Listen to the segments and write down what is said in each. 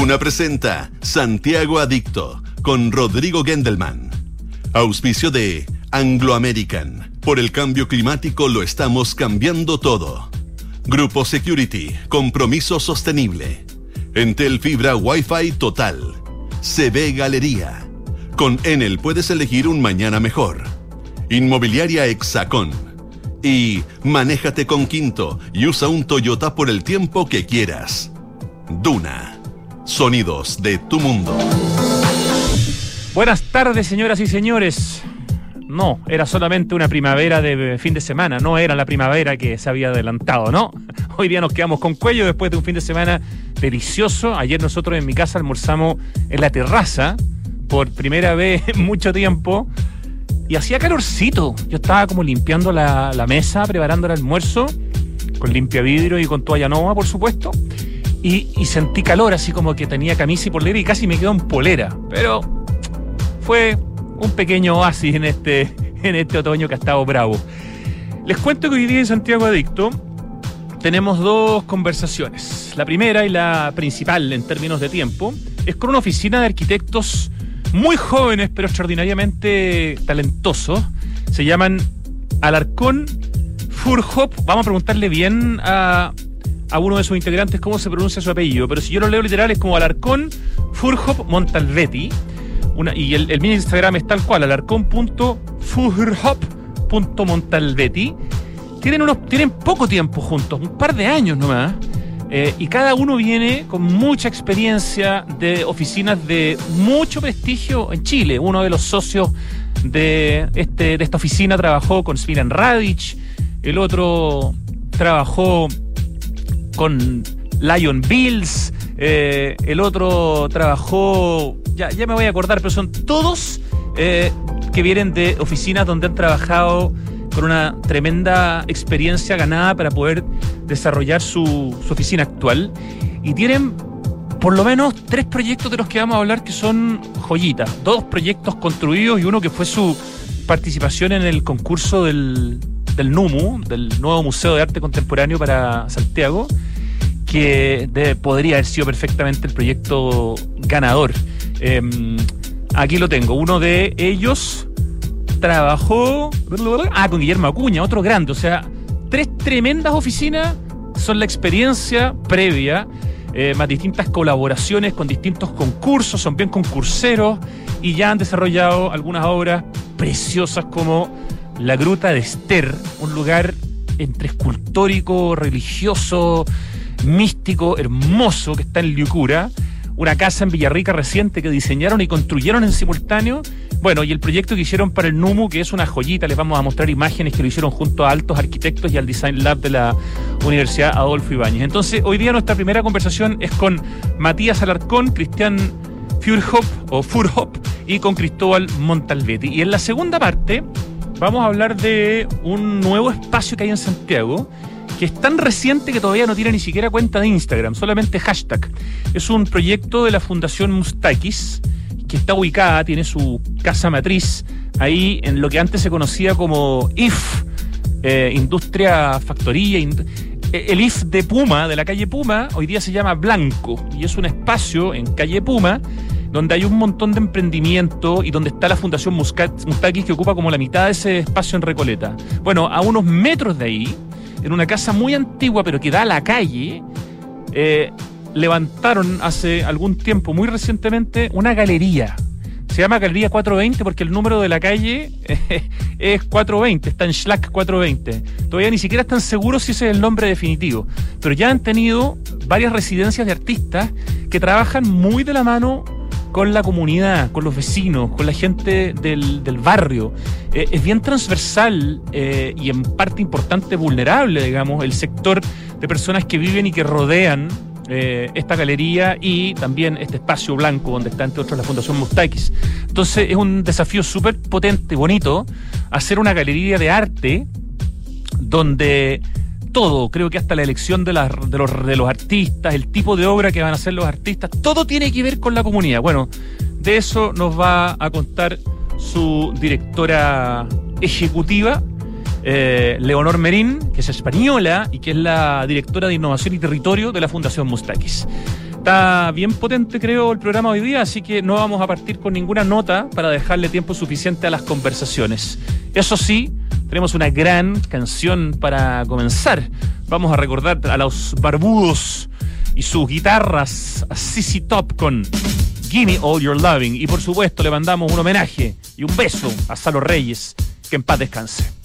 Duna presenta Santiago Adicto con Rodrigo Gendelman. Auspicio de Anglo American. Por el cambio climático lo estamos cambiando todo. Grupo Security. Compromiso sostenible. Entel Fibra Wi-Fi total. CB Galería. Con Enel puedes elegir un mañana mejor. Inmobiliaria Hexacón. Y manéjate con Quinto y usa un Toyota por el tiempo que quieras. Duna. Sonidos de tu mundo. Buenas tardes, señoras y señores. No, era solamente una primavera de fin de semana, no era la primavera que se había adelantado, ¿no? Hoy día nos quedamos con cuello después de un fin de semana delicioso. Ayer nosotros en mi casa almorzamos en la terraza por primera vez en mucho tiempo y hacía calorcito. Yo estaba como limpiando la, la mesa, preparando el almuerzo, con limpia vidrio y con toalla nova, por supuesto. Y, sentí calor, así como que tenía camisa y polera y casi me quedó en polera. Pero fue un pequeño oasis en este, en este otoño que ha estado bravo. Les cuento que hoy día en Santiago Adicto tenemos dos conversaciones. La primera y la principal en términos de tiempo es con una oficina de arquitectos muy jóvenes pero extraordinariamente talentosos. Se llaman Alarcón Furhop. Vamos a preguntarle bien a a uno de sus integrantes cómo se pronuncia su apellido, pero si yo lo leo literal es como Alarcón Furhop Montalvetti. Y el, el, Instagram es tal cual, alarcón.furhop.montalvetti. Tienen, unos, tienen poco tiempo juntos, un par de años nomás. Eh, y cada uno viene con mucha experiencia de oficinas de mucho prestigio en Chile. Uno de los socios de, este, de esta oficina trabajó con Smilan Radic, el otro trabajó con Lion Bills, eh, el otro trabajó, ya, ya, me voy a acordar, pero son todos eh, que vienen de oficinas donde han trabajado con una tremenda experiencia ganada para poder desarrollar su, su oficina actual. Y tienen por lo menos tres proyectos de los que vamos a hablar que son joyitas. Dos proyectos construidos y uno que fue su participación en el concurso del, del NUMU, del nuevo Museo de Arte Contemporáneo para Santiago, que podría haber sido perfectamente el proyecto ganador. Eh, aquí lo tengo. Uno de ellos trabajó ah, con Guillermo Acuña, otro grande. O sea, tres tremendas oficinas son la experiencia previa. Eh, más distintas colaboraciones con distintos concursos, son bien concurseros y ya han desarrollado algunas obras preciosas como La Gruta de Esther, un lugar entre escultórico, religioso, místico, hermoso que está en Liucura, una casa en Villarrica reciente que diseñaron y construyeron en simultáneo. Bueno, y el proyecto que hicieron para el NUMU, que es una joyita, les vamos a mostrar imágenes que lo hicieron junto a altos arquitectos y al Design Lab de la Universidad Adolfo Ibáñez. Entonces, hoy día nuestra primera conversación es con Matías Alarcón, Cristian Furhop o Furhop y con Cristóbal Montalvetti. Y en la segunda parte vamos a hablar de un nuevo espacio que hay en Santiago que es tan reciente que todavía no tiene ni siquiera cuenta de Instagram, solamente hashtag. Es un proyecto de la Fundación Mustakis, que está ubicada, tiene su casa matriz ahí en lo que antes se conocía como IF, eh, Industria Factoría. Ind el IF de Puma, de la calle Puma, hoy día se llama Blanco y es un espacio en calle Puma donde hay un montón de emprendimiento y donde está la Fundación Mustakis que ocupa como la mitad de ese espacio en Recoleta. Bueno, a unos metros de ahí, en una casa muy antigua pero que da a la calle, eh, levantaron hace algún tiempo, muy recientemente, una galería. Se llama Galería 420 porque el número de la calle es 420, está en Schlack 420. Todavía ni siquiera están seguros si ese es el nombre definitivo, pero ya han tenido varias residencias de artistas que trabajan muy de la mano con la comunidad, con los vecinos, con la gente del, del barrio. Eh, es bien transversal eh, y en parte importante vulnerable, digamos, el sector de personas que viven y que rodean eh, esta galería y también este espacio blanco donde está entre otros la Fundación Mustakis. Entonces es un desafío súper potente, bonito, hacer una galería de arte donde todo, creo que hasta la elección de, los artistas, el tipo de obra que van a hacer los artistas, todo tiene que ver con la comunidad. Bueno, de eso nos va a contar su directora ejecutiva, eh, Leonor Merín, que es española y que es la directora de innovación y territorio de la Fundación Mustakis. Está bien potente, creo, el programa hoy día, así que no vamos a partir con ninguna nota para dejarle tiempo suficiente a las conversaciones. Eso sí, tenemos una gran canción para comenzar. Vamos a recordar a los barbudos y sus guitarras a CC Top con Gimme All Your Loving. Y por supuesto le mandamos un homenaje y un beso a Salo Reyes. Que en paz descanse.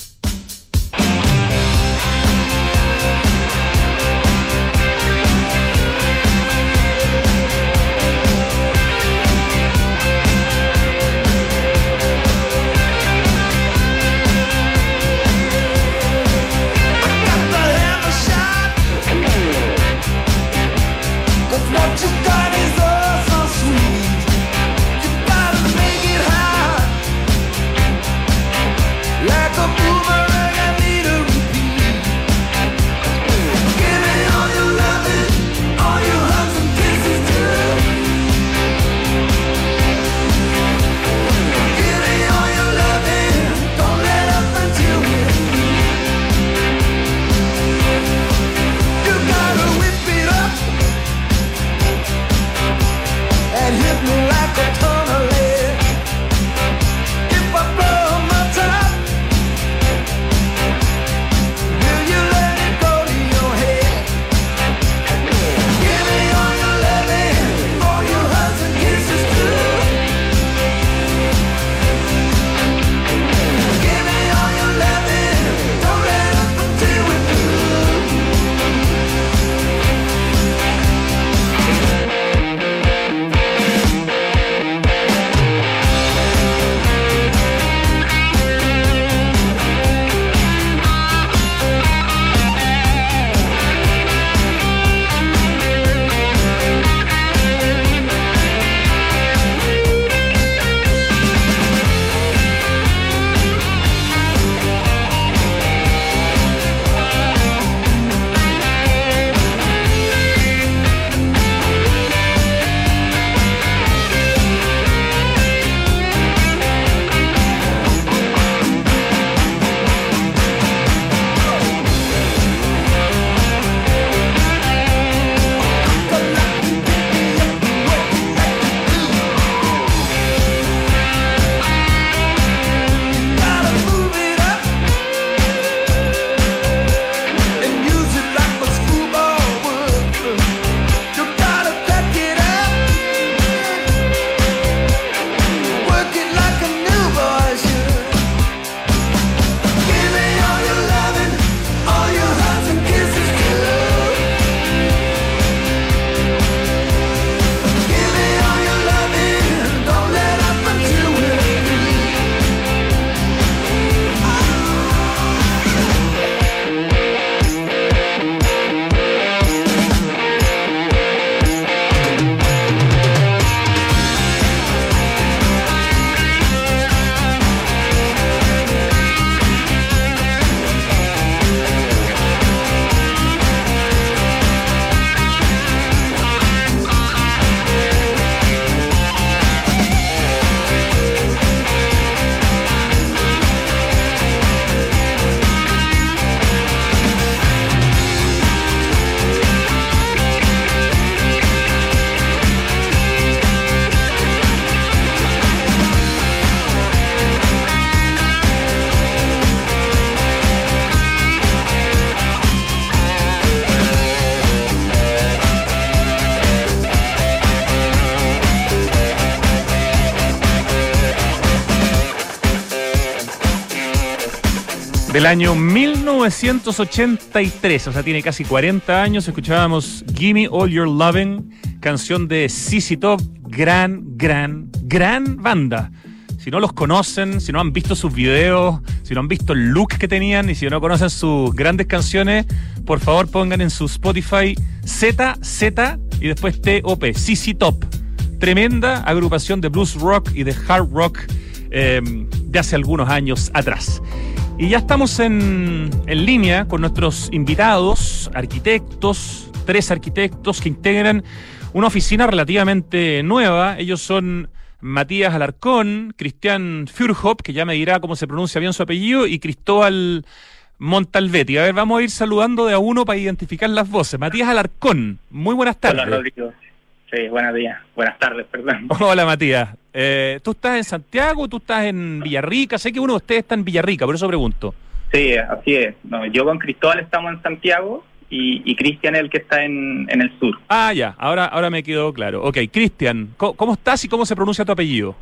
Del año 1983, o sea, tiene casi 40 años. Escuchábamos Gimme All Your Loving, canción de CC Top, gran, gran, gran banda. Si no los conocen, si no han visto sus videos, si no han visto el look que tenían y si no conocen sus grandes canciones, por favor pongan en su Spotify ZZ y después TOP, CC Top. Tremenda agrupación de blues rock y de hard rock eh, de hace algunos años atrás. Y ya estamos en, en, línea con nuestros invitados, arquitectos, tres arquitectos que integran una oficina relativamente nueva. Ellos son Matías Alarcón, Cristian Furhop, que ya me dirá cómo se pronuncia bien su apellido, y Cristóbal Montalvetti. A ver, vamos a ir saludando de a uno para identificar las voces. Matías Alarcón, muy buenas tardes. Hola, Rodrigo. Sí, buenos días. Buenas tardes, perdón. Hola, Matías. Eh, ¿Tú estás en Santiago? ¿Tú estás en Villarrica? Sé que uno de ustedes está en Villarrica, por eso pregunto. Sí, así es. No, yo con Cristóbal estamos en Santiago y, y Cristian es el que está en, en, el sur. Ah, ya. Ahora, ahora me quedó claro. Ok, Cristian, ¿cómo, estás y cómo se pronuncia tu apellido?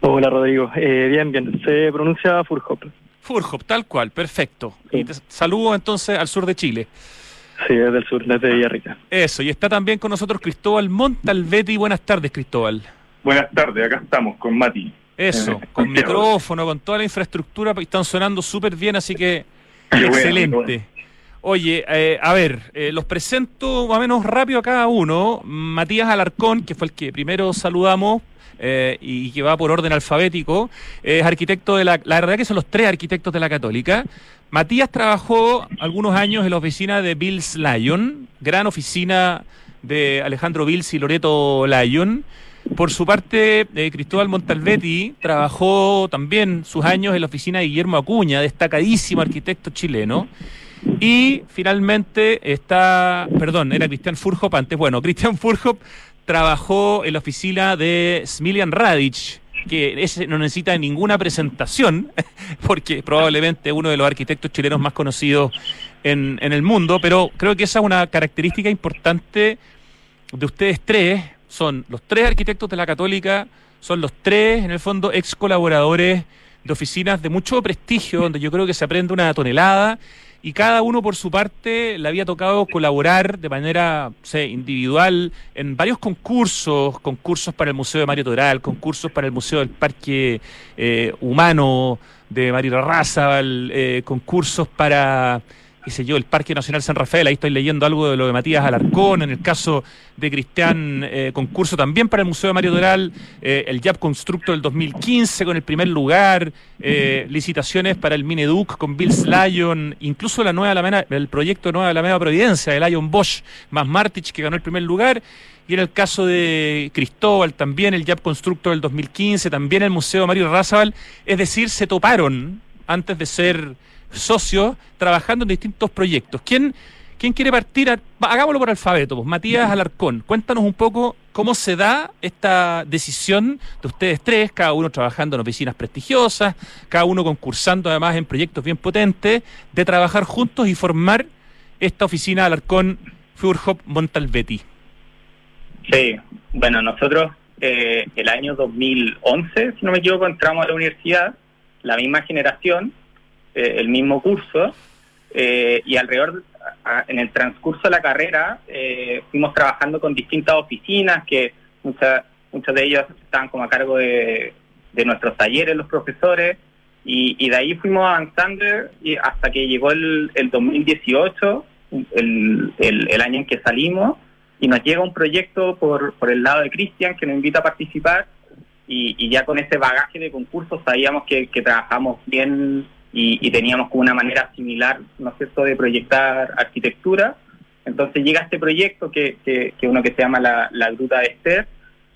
Hola, Rodrigo. Eh, bien, bien. Se pronuncia Furhop. Furhop, tal cual. Perfecto. Y te saludo entonces al sur de Chile. Sí, desde el sur, desde Villarrica. Eso, y está también con nosotros Cristóbal Montalvetti. Buenas tardes, Cristóbal. Buenas tardes, acá estamos con Mati. Eso, eh, con micrófono, con toda la infraestructura, están sonando súper bien, así que excelente. Oye, eh, a ver, eh, los presento más o menos rápido a cada uno. Matías Alarcón, que fue el que primero saludamos, y que va por orden alfabético, es arquitecto de la... La verdad que son los tres arquitectos de la Católica. Matías trabajó algunos años en la oficina de Bills Lyon, gran oficina de Alejandro Bills y Loreto Lyon. Por su parte, eh, Cristóbal Montalvetti trabajó también sus años en la oficina de Guillermo Acuña, destacadísimo arquitecto chileno. Y finalmente está, perdón, era Cristian Furhop antes. Bueno, Cristian Furhop trabajó en la oficina de Smilian Radic, que ese no necesita ninguna presentación, porque probablemente uno de los arquitectos chilenos más conocidos en, en el mundo, pero creo que esa es una característica importante de ustedes tres. Son los tres arquitectos de la Católica, son los tres, en el fondo, ex colaboradores de oficinas de mucho prestigio, donde yo creo que se aprende una tonelada y cada uno por su parte le había tocado colaborar de manera individual en varios concursos, concursos para el Museo de Mario Toral, concursos para el Museo del Parque eh, Humano de Mario Raza, eh, concursos para qué sé yo, el Parque Nacional San Rafael, ahí estoy leyendo algo de lo de Matías Alarcón, en el caso de Cristian, eh, concurso también para el Museo de Mario Doral, eh, el YAP Constructo del 2015 con el primer lugar, eh, licitaciones para el Mineduc con Bills Lyon, incluso la nueva Alameda, el proyecto Nueva Alameda Providencia de Lion Bosch más Martich que ganó el primer lugar, y en el caso de Cristóbal también el YAP Constructo del 2015, también el Museo Mario Razabal, es decir, se toparon antes de ser socios trabajando en distintos proyectos. ¿Quién, quién quiere partir? hagámoslo por alfabeto. Pues. Matías Alarcón, cuéntanos un poco cómo se da esta decisión de ustedes tres, cada uno trabajando en oficinas prestigiosas, cada uno concursando además en proyectos bien potentes, de trabajar juntos y formar esta oficina Alarcón Furhop Montalvetti. Sí, bueno, nosotros eh, el año 2011, si no me equivoco, entramos a la universidad, la misma generación, eh, el mismo curso eh, y alrededor, en el transcurso de la carrera, eh, fuimos trabajando con distintas oficinas que muchas muchas de ellas estaban como a cargo de, nuestros talleres, los profesores, y, de ahí fuimos avanzando y hasta que llegó el, el 2018, el, el, año en que salimos, y nos llega un proyecto por, por el lado de Cristian que nos invita a participar, y, ya con ese bagaje de concursos sabíamos que trabajamos bien y, teníamos como una manera similar, ¿no es cierto?, de proyectar arquitectura. Entonces llega este proyecto que, que, uno que se llama la, la Gruta de Esther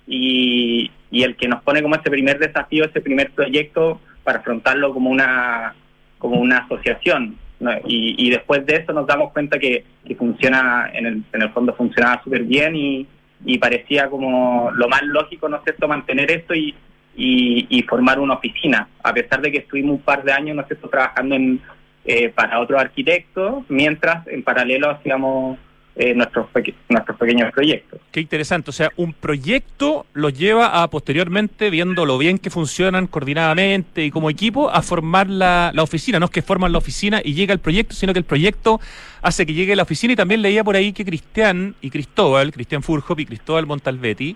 y, y el que nos pone como ese primer desafío, ese primer proyecto para afrontarlo como una, como una asociación. Y, y, después de eso nos damos cuenta que, que funciona, en el, en el fondo funcionaba súper bien y, y parecía como lo más lógico, ¿no es cierto?, mantener esto y, y, formar una oficina, a pesar de que estuvimos un par de años ¿no trabajando en, eh, para otros arquitectos, mientras en paralelo hacíamos eh, nuestros, nuestros pequeños proyectos. Qué interesante, o sea, un proyecto los lleva a posteriormente, viendo lo bien que funcionan coordinadamente y como equipo, a formar la, la oficina, no es que forman la oficina y llega el proyecto, sino que el proyecto hace que llegue la oficina y también leía por ahí que Cristian y Cristóbal, Cristian Furhop y Cristóbal Montalvetti,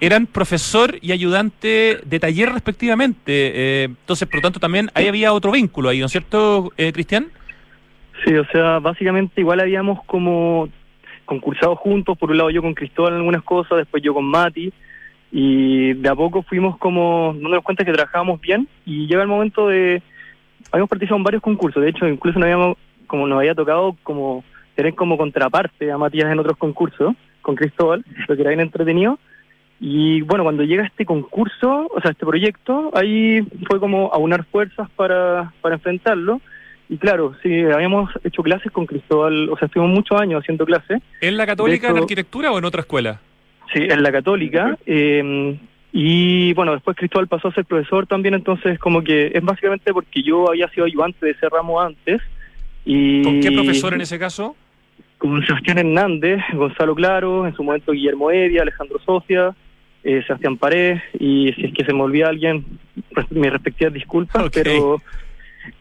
eran profesor y ayudante de taller respectivamente. Eh, entonces, por lo tanto, también ahí había otro vínculo ahí, ¿no es cierto, eh, Cristian? Sí, o sea, básicamente igual habíamos como concursado juntos, por un lado yo con Cristóbal en algunas cosas, después yo con Mati, y de a poco fuimos como dándonos cuenta que trabajábamos bien, y llega el momento de... Habíamos participado en varios concursos, de hecho incluso nos habíamos, como nos había tocado como tener como contraparte a Matías en otros concursos con Cristóbal, lo que era bien entretenido, y bueno, cuando llega este concurso, o sea, este proyecto, ahí fue como aunar fuerzas para, para enfrentarlo. Y claro, sí, habíamos hecho clases con Cristóbal, o sea, estuvimos muchos años haciendo clases. ¿En la Católica en arquitectura o en otra escuela? Sí, en la católica. Eh, y bueno, después Cristóbal pasó a ser profesor también, entonces como que es básicamente porque yo había sido ayudante de ese ramo antes. Y ¿Con qué profesor en ese caso? Con Sebastián Hernández, Gonzalo Claro, en su momento Guillermo Evia, Alejandro Socia, eh, Sebastián Pared, y si es que se me olvida alguien, mis respectivas disculpas, pero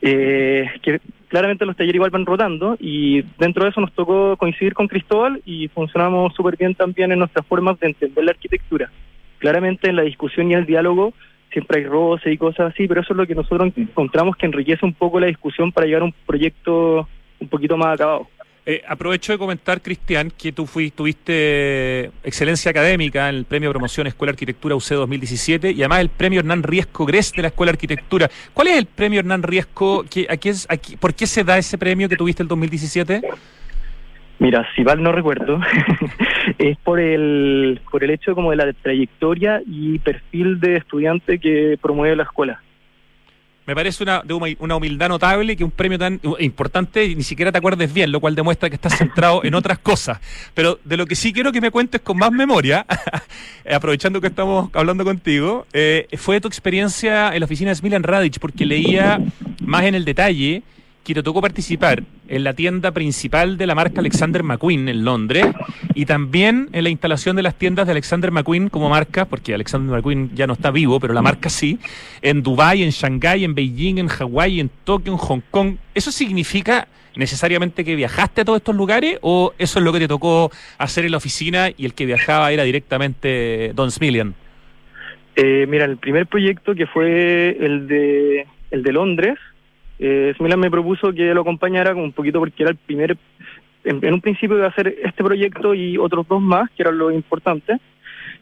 eh, que claramente los talleres igual van rotando y dentro de eso nos tocó coincidir con Cristóbal y funcionamos súper bien también en nuestras formas de entender la arquitectura. Claramente en la discusión y el diálogo siempre hay roces y cosas así, pero eso es lo que nosotros encontramos que enriquece un poco la discusión para llegar a un proyecto un poquito más acabado. Eh, aprovecho de comentar, Cristian, que tú fuiste, tuviste excelencia académica en el Premio Promoción Escuela Arquitectura UC 2017 y además el Premio Hernán Riesco Gres de la Escuela Arquitectura. ¿Cuál es el Premio Hernán Riesco? ¿Qué, a qué es- ¿Por qué se da ese premio que tuviste el 2017? Mira, si mal no recuerdo, es por el, por el hecho como de la trayectoria y perfil de estudiante que promueve la escuela. Me parece una, una humildad notable que un premio tan importante ni siquiera te acuerdes bien, lo cual demuestra que estás centrado en otras cosas. Pero de lo que sí quiero que me cuentes con más memoria, aprovechando que estamos hablando contigo, eh, fue tu experiencia en la oficina de Smilan Radic, porque leía más en el detalle te tocó participar en la tienda principal de la marca Alexander McQueen en Londres y también en la instalación de las tiendas de Alexander McQueen como marca, porque Alexander McQueen ya no está vivo, pero la marca sí, en Dubái, en Shanghái, en Beijing, en Hawái, en Tokio, en Hong Kong. ¿Eso significa necesariamente que viajaste a todos estos lugares o eso es lo que te tocó hacer en la oficina y el que viajaba era directamente Don Smillian? Eh, mira, el primer proyecto que fue el de, el de Londres, eh, Smilan me propuso que lo acompañara un poquito porque era el primer, en, en un principio iba a hacer este proyecto y otros dos más, que eran lo importante.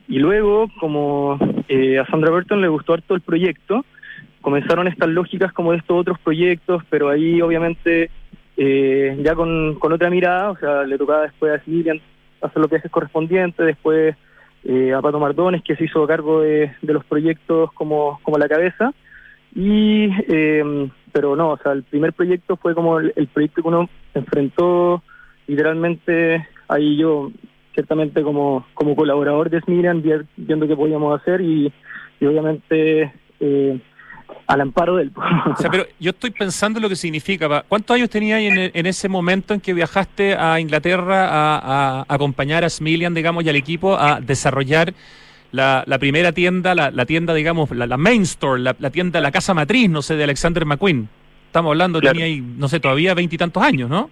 Y luego, como eh, a Sandra Burton le gustó harto el proyecto, comenzaron estas lógicas como de estos otros proyectos, pero ahí obviamente eh, ya con, con otra mirada, o sea, le tocaba después a Smilan hacer los viajes correspondientes, después eh, a Pato Mardones, que se hizo cargo de, de los proyectos como, como la cabeza. Y, eh, pero no, o sea, el primer proyecto fue como el, proyecto que uno enfrentó literalmente ahí yo, ciertamente como, como colaborador de Smirian, vi- viendo qué podíamos hacer y, obviamente eh, al amparo del O sea, pero yo estoy pensando en lo que significa. ¿Cuántos años tenías en, ese momento en que viajaste a Inglaterra a, a acompañar a Smillian, digamos, y al equipo a desarrollar la, la primera tienda, la, la tienda, digamos, la, la main store, la, tienda, la casa matriz, no sé, de Alexander McQueen? Estamos hablando, Claro. tenía ahí, no sé, todavía veintitantos años, ¿no?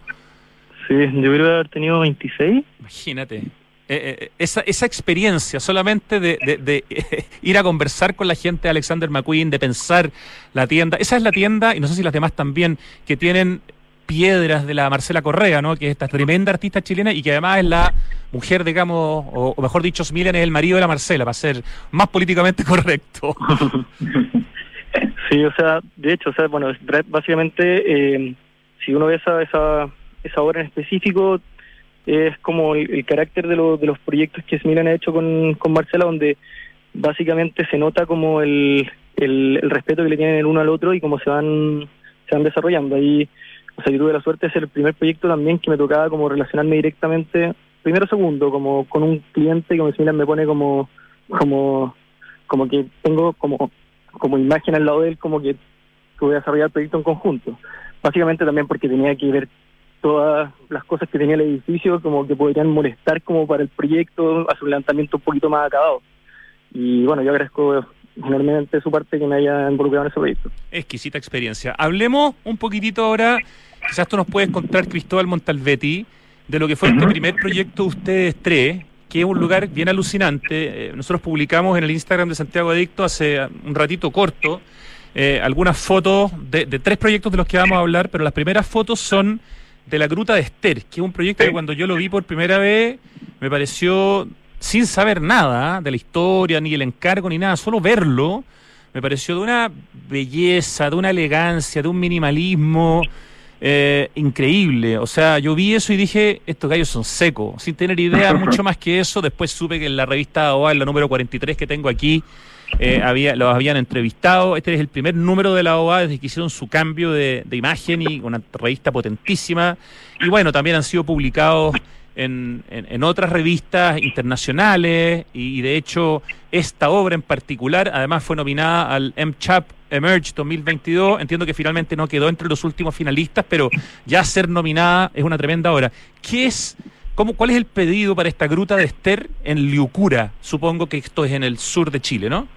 Sí, yo creo haber tenido 26. Imagínate. Eh, eh, esa, esa experiencia solamente de, de- de, ir a conversar con la gente de Alexander McQueen, de pensar la tienda. Esa es la tienda, y no sé si las demás también, que tienen piedras de la Marcela Correa, ¿no? Que es esta tremenda artista chilena y que además es la mujer, digamos, o, o mejor dicho, Smillen es el marido de la Marcela, para ser más políticamente correcto. Sí, o sea, de hecho, o sea, bueno, básicamente, eh, si uno ve esa, esa, esa obra en específico, es como el, carácter de, lo- de los proyectos que Smilan ha hecho con, con Marcela, donde básicamente se nota como el, el, el respeto que le tienen el uno al otro y cómo se van, se van desarrollando. Ahí, o sea, yo tuve la suerte de ser el primer proyecto también que me tocaba como relacionarme directamente, primero segundo, como con un cliente que Smilan me pone como, como, como que tengo como como imagen al lado de él, como que voy a desarrollar el proyecto en conjunto. Básicamente también porque tenía que ver todas las cosas que tenía el edificio, como que podrían molestar como para el proyecto, a su levantamiento un poquito más acabado. Y bueno, yo agradezco enormemente de su parte que me haya involucrado en ese proyecto. Exquisita experiencia. Hablemos un poquitito ahora, quizás tú nos puedes contar, Cristóbal Montalvetti, de lo que fue este primer proyecto de ustedes tres, que es un lugar bien alucinante. Eh, nosotros publicamos en el Instagram de Santiago Adicto hace un ratito corto eh, algunas fotos de, de tres proyectos de los que vamos a hablar, pero las primeras fotos son de la Gruta de Esther, que es un proyecto que cuando yo lo vi por primera vez me pareció, sin saber nada de la historia, ni el encargo, ni nada, solo verlo, me pareció de una belleza, de una elegancia, de un minimalismo eh, increíble. O sea, yo vi eso y dije, estos gallos son secos, sin tener idea mucho más que eso. Después supe que en la revista OA, en la número 43 que tengo aquí, eh, había, los habían entrevistado. Este es el primer número de la OA desde que hicieron su cambio de, de imagen y una revista potentísima. Y bueno, también han sido publicados en, en, otras revistas internacionales y, de hecho esta obra en particular además fue nominada al MCHAP Emerge 2022. Entiendo que finalmente no quedó entre los últimos finalistas, pero ya ser nominada es una tremenda obra. ¿Qué es, cómo, ¿Cuál es el pedido para esta gruta de Esther en Liucura? Supongo que esto es en el sur de Chile, ¿no?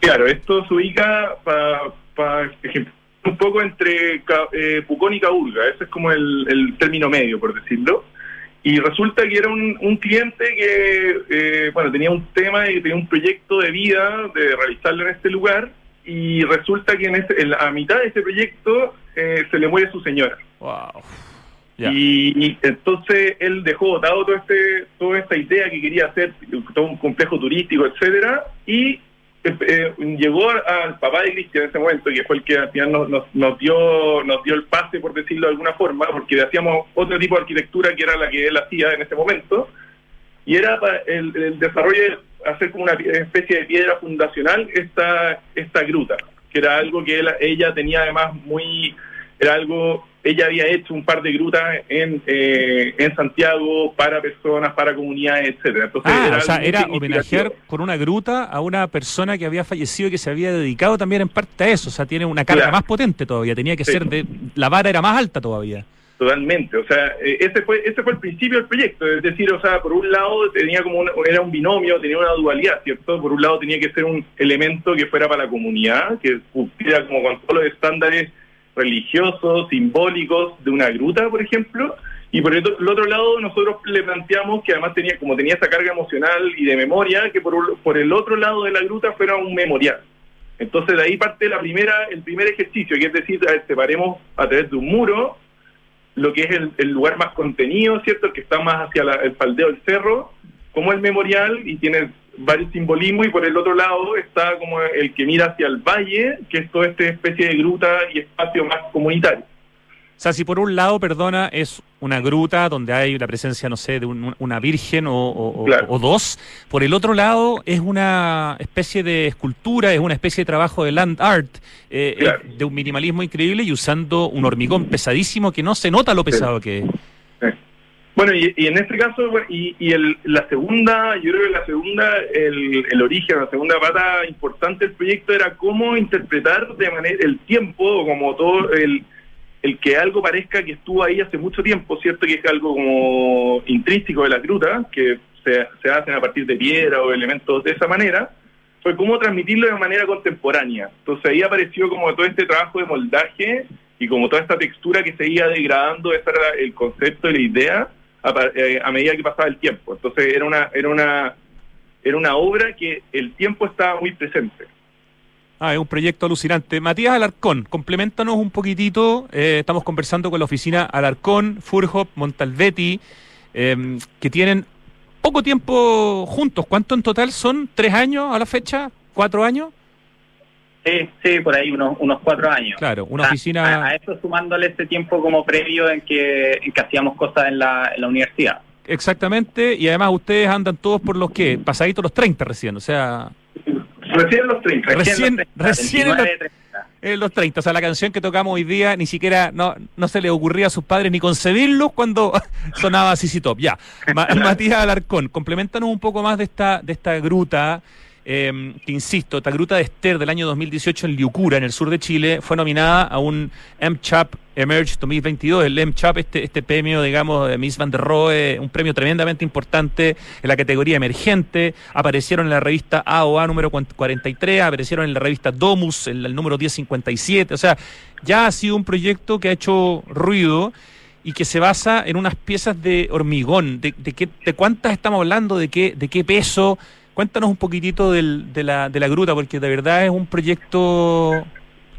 Claro, esto se ubica para ejemplo un poco entre eh, Pucón y Caburga, ese es como el término medio, por decirlo. Y resulta que era un, cliente que, eh, bueno, tenía un tema y tenía un proyecto de vida de realizarlo en este lugar y resulta que en, este, la mitad de ese proyecto eh, se le muere su señora. Wow. Y, entonces él dejó botado todo este, toda esta idea que quería hacer, todo un complejo turístico, etcétera, y eh, llegó al papá de Cristian en ese momento, que fue el que al final nos, dio nos dio el pase, por decirlo de alguna forma, porque hacíamos otro tipo de arquitectura que era la que él hacía en ese momento, y era el, desarrollo de hacer como una especie de piedra fundacional esta, esta gruta, que era algo que ella tenía además muy, era algo ella había hecho un par de grutas en, eh, en Santiago para personas, para comunidades, etcétera. Entonces, ah, era o sea, era homenajear con una gruta a una persona que había fallecido y que se había dedicado también en parte a eso. O sea, tiene una carga más potente todavía. Tenía que ser de. La vara era más alta todavía. Totalmente, o sea, eh, ese fue ese fue el principio del proyecto, es decir, o sea, por un lado tenía como era un binomio, tenía una dualidad, ¿cierto? Por un lado tenía que ser un elemento que fuera para la comunidad, que cumpliera como con todos los estándares religiosos, simbólicos de una gruta, por ejemplo, y por el, otro lado nosotros le planteamos que además tenía, como tenía esa carga emocional y de memoria, que por, por el otro lado de la gruta fuera un memorial. Entonces de ahí parte la primera, el primer ejercicio, que es decir, separemos a través de un muro lo que es el, lugar más contenido, ¿cierto? que está más hacia el faldeo del cerro, como el memorial y tiene varios simbolismos y por el otro lado está como el que mira hacia el valle, que es toda esta especie de gruta y espacio más comunitario. O sea, si por un lado, perdona, es una gruta donde hay la presencia, no sé, de una virgen o, dos, por el otro lado es una especie de escultura, es una especie de trabajo de land art, eh, de un minimalismo increíble y usando un hormigón pesadísimo que no se nota lo pesado que es. Bueno, y, en este caso, y, y el, la segunda, yo creo que la segunda, el, el, origen, la segunda pata importante del proyecto era cómo interpretar de manera el tiempo, como todo el, que algo parezca que estuvo ahí hace mucho tiempo, ¿cierto? Que es algo como intrínseco de la gruta, que se, se hacen a partir de piedra o elementos de esa manera, fue cómo transmitirlo de manera contemporánea. Entonces ahí apareció como todo este trabajo de moldaje y como toda esta textura que se iba degradando, ese era el concepto y la idea eh, a, medida que pasaba el tiempo. Entonces era una, era una, era una obra que el tiempo estaba muy presente. Ah, es un proyecto alucinante. Matías Alarcón, compleméntanos un poquitito. Eh, estamos conversando con la oficina Alarcón, Furhop, Montalvetti, em, que tienen poco tiempo juntos. ¿Cuánto en total son? ¿Tres años a la fecha? ¿Cuatro años? Sí, sí, por ahí unos, unos cuatro años. Claro, una oficina... A, eso sumándole este tiempo como previo en que, en que hacíamos cosas en la, en la universidad. Exactamente, y además ustedes andan todos por los que, pasaditos los 30 recién, o sea... Recién los 30. Recién, recién, en, los, 30. O sea, la canción que tocamos hoy día ni siquiera no, no se le ocurría a sus padres ni concebirlo cuando sonaba Sisi Top. Ya, Matías Alarcón, compleméntanos un poco más de esta, de esta gruta eh, que insisto, esta gruta de Esther del año 2018 en Liucura, en el sur de Chile, fue nominada a un MCHAP Emerge 2022, el MCHAP, este, este premio, digamos, de Miss Van der Rohe, un premio tremendamente importante en la categoría emergente, aparecieron en la revista AOA número 43, aparecieron en la revista Domus, en el número 1057, o sea, ya ha sido un proyecto que ha hecho ruido y que se basa en unas piezas de hormigón, de, de, qué, de cuántas estamos hablando, de qué, de qué peso, Cuéntanos un poquitito del, de, la, de la gruta, porque de verdad es un proyecto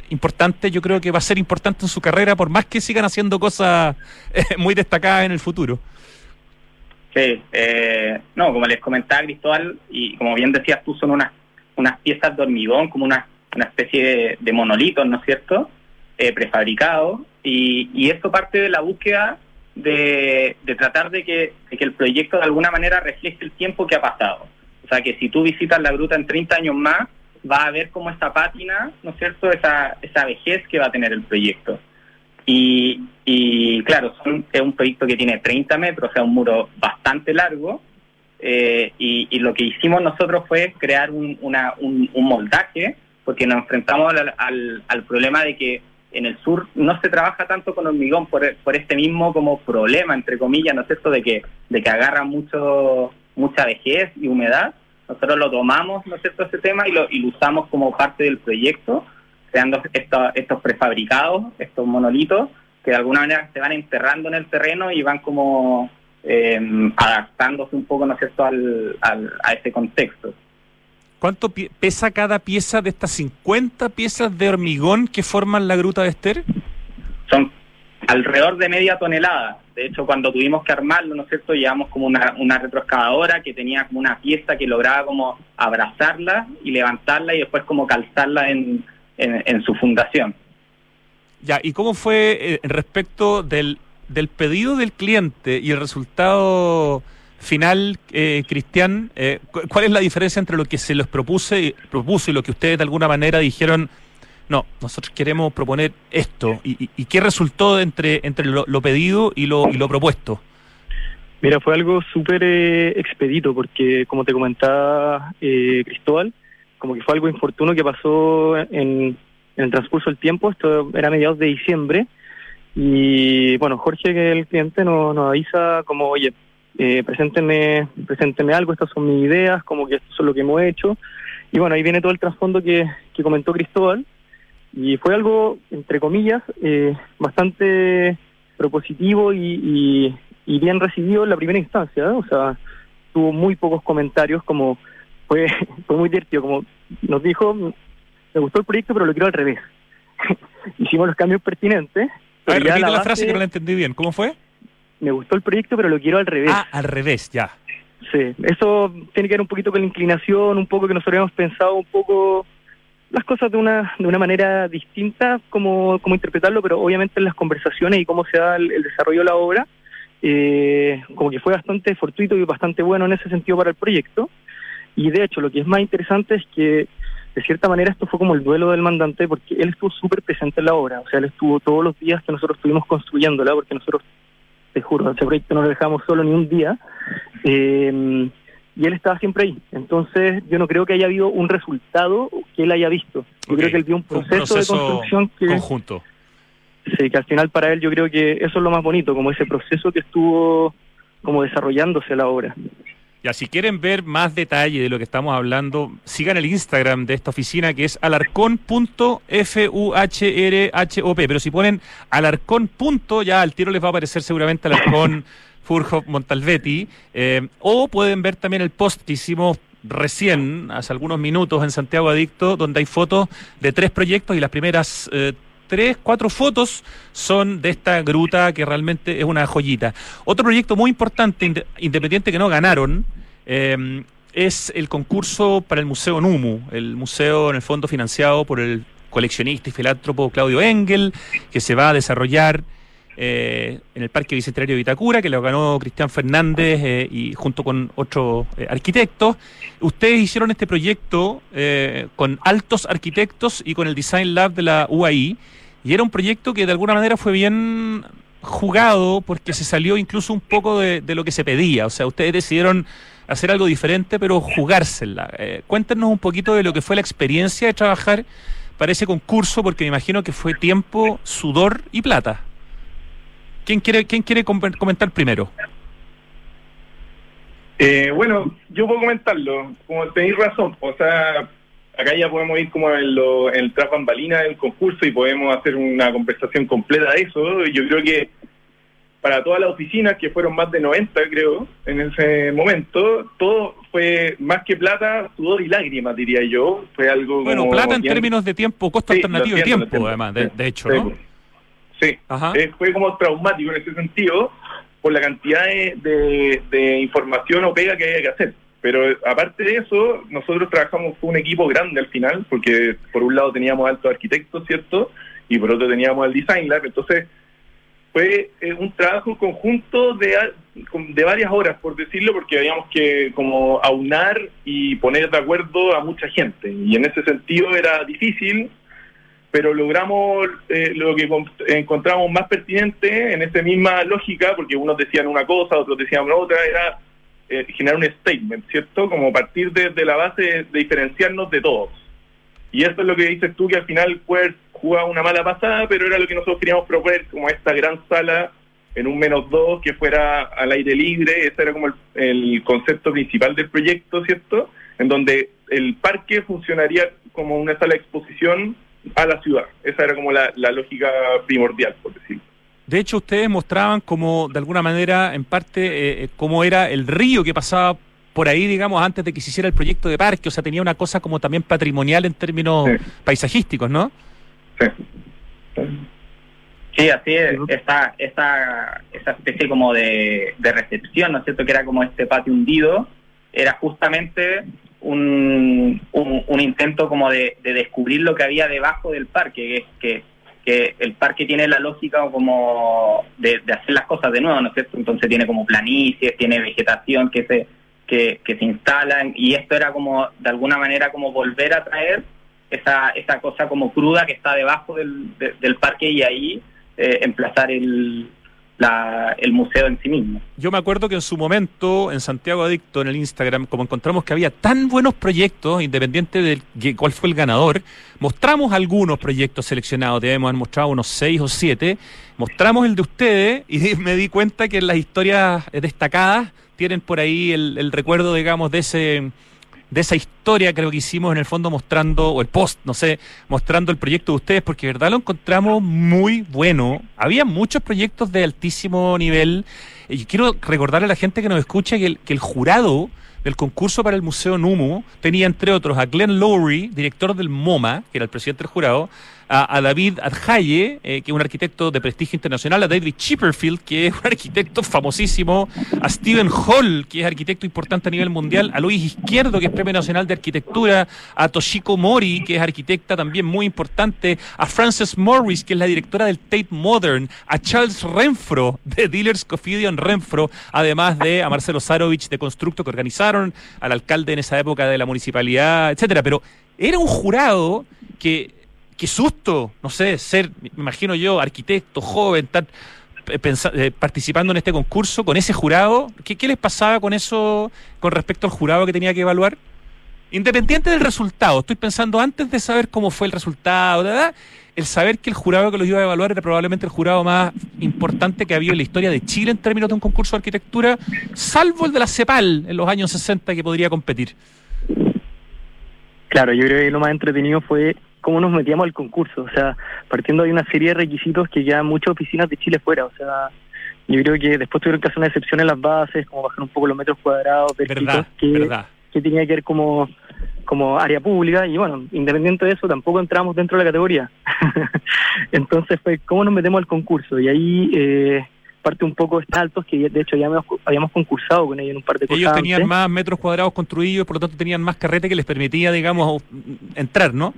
importante, yo creo que va a ser importante en su carrera, por más que sigan haciendo cosas eh, muy destacadas en el futuro. Sí, eh, no, como les comentaba Cristóbal, y como bien decías tú, son unas, unas piezas de hormigón, como una, una especie de, monolitos, ¿no es cierto?, eh, prefabricados, y, y esto parte de la búsqueda de, de tratar de que, de que el proyecto de alguna manera refleje el tiempo que ha pasado. Sea que si tú visitas la gruta en 30 años más, va a ver como esa pátina, ¿no es cierto?, esa, esa vejez que va a tener el proyecto. y, y claro, es un proyecto que tiene 30 metros, o sea, un muro bastante largo. Eh, y, lo que hicimos nosotros fue crear un, un, un moldaje, porque nos enfrentamos al, al, al, problema de que en el sur no se trabaja tanto con hormigón por, por este mismo como problema, entre comillas, ¿no es cierto?, de que, de que agarra mucho, mucha vejez y humedad. Nosotros lo tomamos, ¿no es cierto?, ese tema y lo, y lo usamos como parte del proyecto, creando estos, estos prefabricados, estos monolitos, que de alguna manera se van enterrando en el terreno y van como eh, adaptándose un poco, ¿no es cierto?, al, al, a ese contexto. ¿Cuánto pesa cada pieza de estas 50 piezas de hormigón que forman la gruta de Esther? Son alrededor de media tonelada. De hecho, cuando tuvimos que armarlo, ¿no es cierto?, llevamos como una, una retroexcavadora que tenía como una pieza que lograba como abrazarla y levantarla y después como calzarla en, en, su fundación. Ya, ¿y cómo fue eh, respecto del, del pedido del cliente y el resultado final, eh, Cristian, eh, ¿cuál es la diferencia entre lo que se les propuse, propuso y lo que ustedes de alguna manera dijeron, no, nosotros queremos proponer esto? ¿Y, y, y qué resultó entre, entre lo, pedido y lo, y lo propuesto? Mira, fue algo súper eh, expedito porque, como te comentaba eh, Cristóbal, como que fue algo infortuno que pasó en, en el transcurso del tiempo, esto era mediados de diciembre, y bueno, Jorge, que el cliente, nos, nos avisa como, oye, eh, preséntenme, preséntenme algo, estas son mis ideas, como que esto es lo que hemos hecho. Y bueno, ahí viene todo el trasfondo que comentó Cristóbal. Y fue algo, entre comillas, eh, bastante propositivo y, y, y, bien recibido en la primera instancia. ¿eh? O sea, tuvo muy pocos comentarios, como fue, fue muy divertido. Como nos dijo, me gustó el proyecto, pero lo quiero al revés. Hicimos los cambios pertinentes. A ver, la frase que no la entendí bien. ¿Cómo fue? me gustó el proyecto, pero lo quiero al revés. Ah, al revés, ya. Sí, eso tiene que ver un poquito con la inclinación, un poco que nosotros habíamos pensado un poco las cosas de una de una manera distinta, como, como interpretarlo, pero obviamente en las conversaciones y cómo se da el, desarrollo de la obra, eh, como que fue bastante fortuito y bastante bueno en ese sentido para el proyecto. Y de hecho, lo que es más interesante es que de cierta manera esto fue como el duelo del mandante porque él estuvo súper presente en la obra, o sea, él estuvo todos los días que nosotros estuvimos construyéndola, porque nosotros te juro, ese proyecto no lo dejamos solo ni un día, eh, y él estaba siempre ahí. Entonces, yo no creo que haya habido un resultado que él haya visto. Yo okay. creo que él vio un proceso, un proceso, de construcción que... Conjunto. Sí, que al final para él yo creo que eso es lo más bonito, como ese proceso que estuvo como desarrollándose la obra. Ya, si quieren ver más detalle de lo que estamos hablando, sigan el Instagram de esta oficina que es alarcón.fuhrhop. Pero si ponen alarcón. ya al tiro les va a aparecer seguramente alarcón Furhoff Montalvetti. Eh, o pueden ver también el post que hicimos recién, hace algunos minutos, en Santiago Adicto, donde hay fotos de tres proyectos y las primeras. Eh, tres, cuatro fotos son de esta gruta que realmente es una joyita. Otro proyecto muy importante, independiente que no ganaron, eh, es el concurso para el Museo Numu, el museo en el fondo financiado por el coleccionista y filántropo Claudio Engel, que se va a desarrollar eh, en el Parque Bicentenario de Vitacura, que lo ganó Cristian Fernández eh, y junto con otros eh, arquitectos. Ustedes hicieron este proyecto eh, con altos arquitectos y con el Design Lab de la UAI, y era un proyecto que de alguna manera fue bien jugado porque se salió incluso un poco de, de lo que se pedía. O sea, ustedes decidieron hacer algo diferente, pero jugársela. Eh, cuéntenos un poquito de lo que fue la experiencia de trabajar para ese concurso, porque me imagino que fue tiempo, sudor y plata. ¿Quién quiere, quién quiere comentar primero? Eh, bueno, yo puedo comentarlo. Como tenéis razón, o sea, acá ya podemos ir como en, lo, en el tras bambalina del concurso y podemos hacer una conversación completa de eso. Yo creo que para todas las oficinas, que fueron más de 90 creo, en ese momento, todo fue más que plata, sudor y lágrimas, diría yo. Fue algo Bueno, como plata en términos de tiempo, costo Sí, alternativo entiendo, tiempo, además, de, de hecho, Sí, ¿no? Sí. Eh, fue como traumático en ese sentido por la cantidad de, de, de información o pega que había que hacer. Pero aparte de eso, nosotros trabajamos con un equipo grande al final, porque por un lado teníamos altos arquitectos, ¿cierto? Y por otro teníamos el Design Lab. Entonces, fue eh, un trabajo conjunto de, de varias horas, por decirlo, porque habíamos que como aunar y poner de acuerdo a mucha gente. Y en ese sentido era difícil, pero logramos eh, lo que encontramos más pertinente en esa misma lógica, porque unos decían una cosa, otros decían otra, era eh, generar un statement, ¿cierto? Como partir desde la base de, diferenciarnos de todos. Y eso es lo que dices tú, que al final Queer jugaba una mala pasada, pero era lo que nosotros queríamos proponer, como esta gran sala en un menos dos que fuera al aire libre, ese era como el, el concepto principal del proyecto, ¿cierto? En donde el parque funcionaría como una sala de exposición a la ciudad. Esa era como la, lógica primordial, por decirlo. De hecho, ustedes mostraban como, de alguna manera, en parte, eh, eh, cómo era el río que pasaba por ahí, digamos, antes de que se hiciera el proyecto de parque. O sea, tenía una cosa como también patrimonial en términos paisajísticos, ¿no? Sí. Sí, así es. Esta, esta, esa especie como de, de recepción, ¿no es cierto? Que era como este patio hundido, era justamente un, un, intento como de, descubrir lo que había debajo del parque, que, que, el parque tiene la lógica como de, hacer las cosas de nuevo, ¿no es cierto? Entonces tiene como planicies, tiene vegetación que se, que, que se instalan y esto era como, de alguna manera, como volver a traer esa, esa cosa como cruda que está debajo del, del parque y ahí eh, emplazar el, el museo en sí mismo. Yo me acuerdo que en su momento, en Santiago Adicto, en el Instagram, como encontramos que había tan buenos proyectos, independiente de cuál fue el ganador, mostramos algunos proyectos seleccionados, debemos haber mostrado unos seis o siete, mostramos el de ustedes y me di cuenta que las historias destacadas tienen por ahí el recuerdo, digamos, de ese de esa historia creo que hicimos en el fondo mostrando, o el post, no sé, mostrando el proyecto de ustedes, porque verdad lo encontramos muy bueno. Había muchos proyectos de altísimo nivel. Y quiero recordarle a la gente que nos escucha que el, jurado del concurso para el Museo Numu tenía entre otros a Glenn Lowry, director del MoMA, que era el presidente del jurado, a, David Adjaye, eh, que es un arquitecto de prestigio internacional, a David Chipperfield, que es un arquitecto famosísimo, a Stephen Hall, que es arquitecto importante a nivel mundial, a Luis Izquierdo, que es Premio Nacional de Arquitectura, a Toshiko Mori, que es arquitecta también muy importante, a Frances Morris, que es la directora del Tate Modern, a Charles Renfro, de Dealers Cofidian Renfro, además de a Marcelo Sarovich de Constructo, que organizaron, al alcalde en esa época de la municipalidad, etcétera. Pero era un jurado que qué susto, no sé, ser, me imagino yo, arquitecto, joven, tan, eh, eh, participando en este concurso con ese jurado. ¿Qué, les pasaba con eso con respecto al jurado que tenía que evaluar? Independiente del resultado, estoy pensando antes de saber cómo fue el resultado, ¿verdad? el saber que el jurado que los iba a evaluar era probablemente el jurado más importante que había en la historia de Chile en términos de un concurso de arquitectura, salvo el de la CEPAL en los años 60 que podría competir. Claro, yo creo que lo más entretenido fue cómo nos metíamos al concurso. O sea, partiendo de una serie de requisitos que ya muchas oficinas de Chile fuera. O sea, yo creo que después tuvieron que hacer una excepción en las bases, como bajar un poco los metros cuadrados, verdad, que, que tenía que ver como, como área pública. Y bueno, independiente de eso, tampoco entramos dentro de la categoría. Entonces fue cómo nos metemos al concurso. Y ahí... Eh, parte un poco altos que de hecho ya habíamos, concursado con ellos en un par de cosas. Ellos tenían más metros cuadrados construidos, por lo tanto tenían más carrete que les permitía, digamos, entrar, ¿no?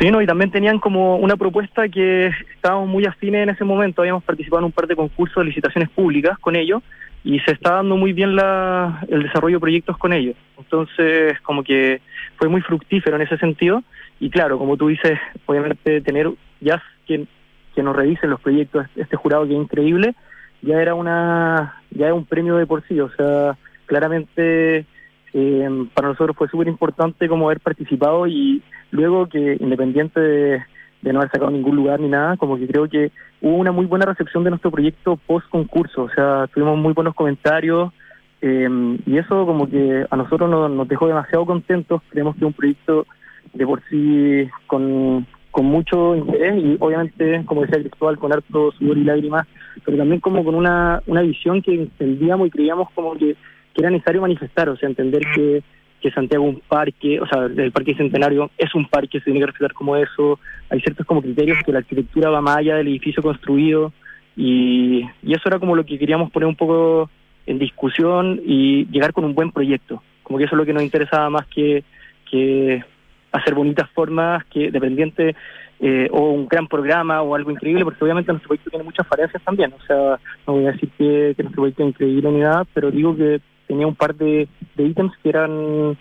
Sí, no, y también tenían como una propuesta que estábamos muy afines en ese momento, habíamos participado en un par de concursos de licitaciones públicas con ellos y se está dando muy bien la, el desarrollo de proyectos con ellos. Entonces, como que fue muy fructífero en ese sentido. Y claro, como tú dices, obviamente tener ya que, que nos revisen los proyectos, este jurado que es increíble, ya era una ya era un premio de por sí, o sea, claramente eh, para nosotros fue súper importante como haber participado y luego que independiente de, no haber sacado ningún lugar ni nada, como que creo que hubo una muy buena recepción de nuestro proyecto post concurso, o sea, tuvimos muy buenos comentarios eh, y eso como que a nosotros nos, nos dejó demasiado contentos, creemos que un proyecto de por sí con, con mucho interés y obviamente, como decía Cristóbal, con harto sudor y lágrimas, pero también como con una, una visión que entendíamos y creíamos como que que era necesario manifestar, o sea, entender que, que Santiago es un parque, o sea, el Parque Centenario es un parque, se tiene que respetar como eso, hay ciertos como criterios que la arquitectura va más allá del edificio construido, y, y eso era como lo que queríamos poner un poco en discusión y llegar con un buen proyecto, como que eso es lo que nos interesaba más que, que hacer bonitas formas, que dependiente eh, o un gran programa o algo increíble, porque obviamente nuestro proyecto tiene muchas falencias también. O sea, no voy a decir que, que nuestro proyecto es increíble ni nada, pero digo que tenía un par de, ítems que eran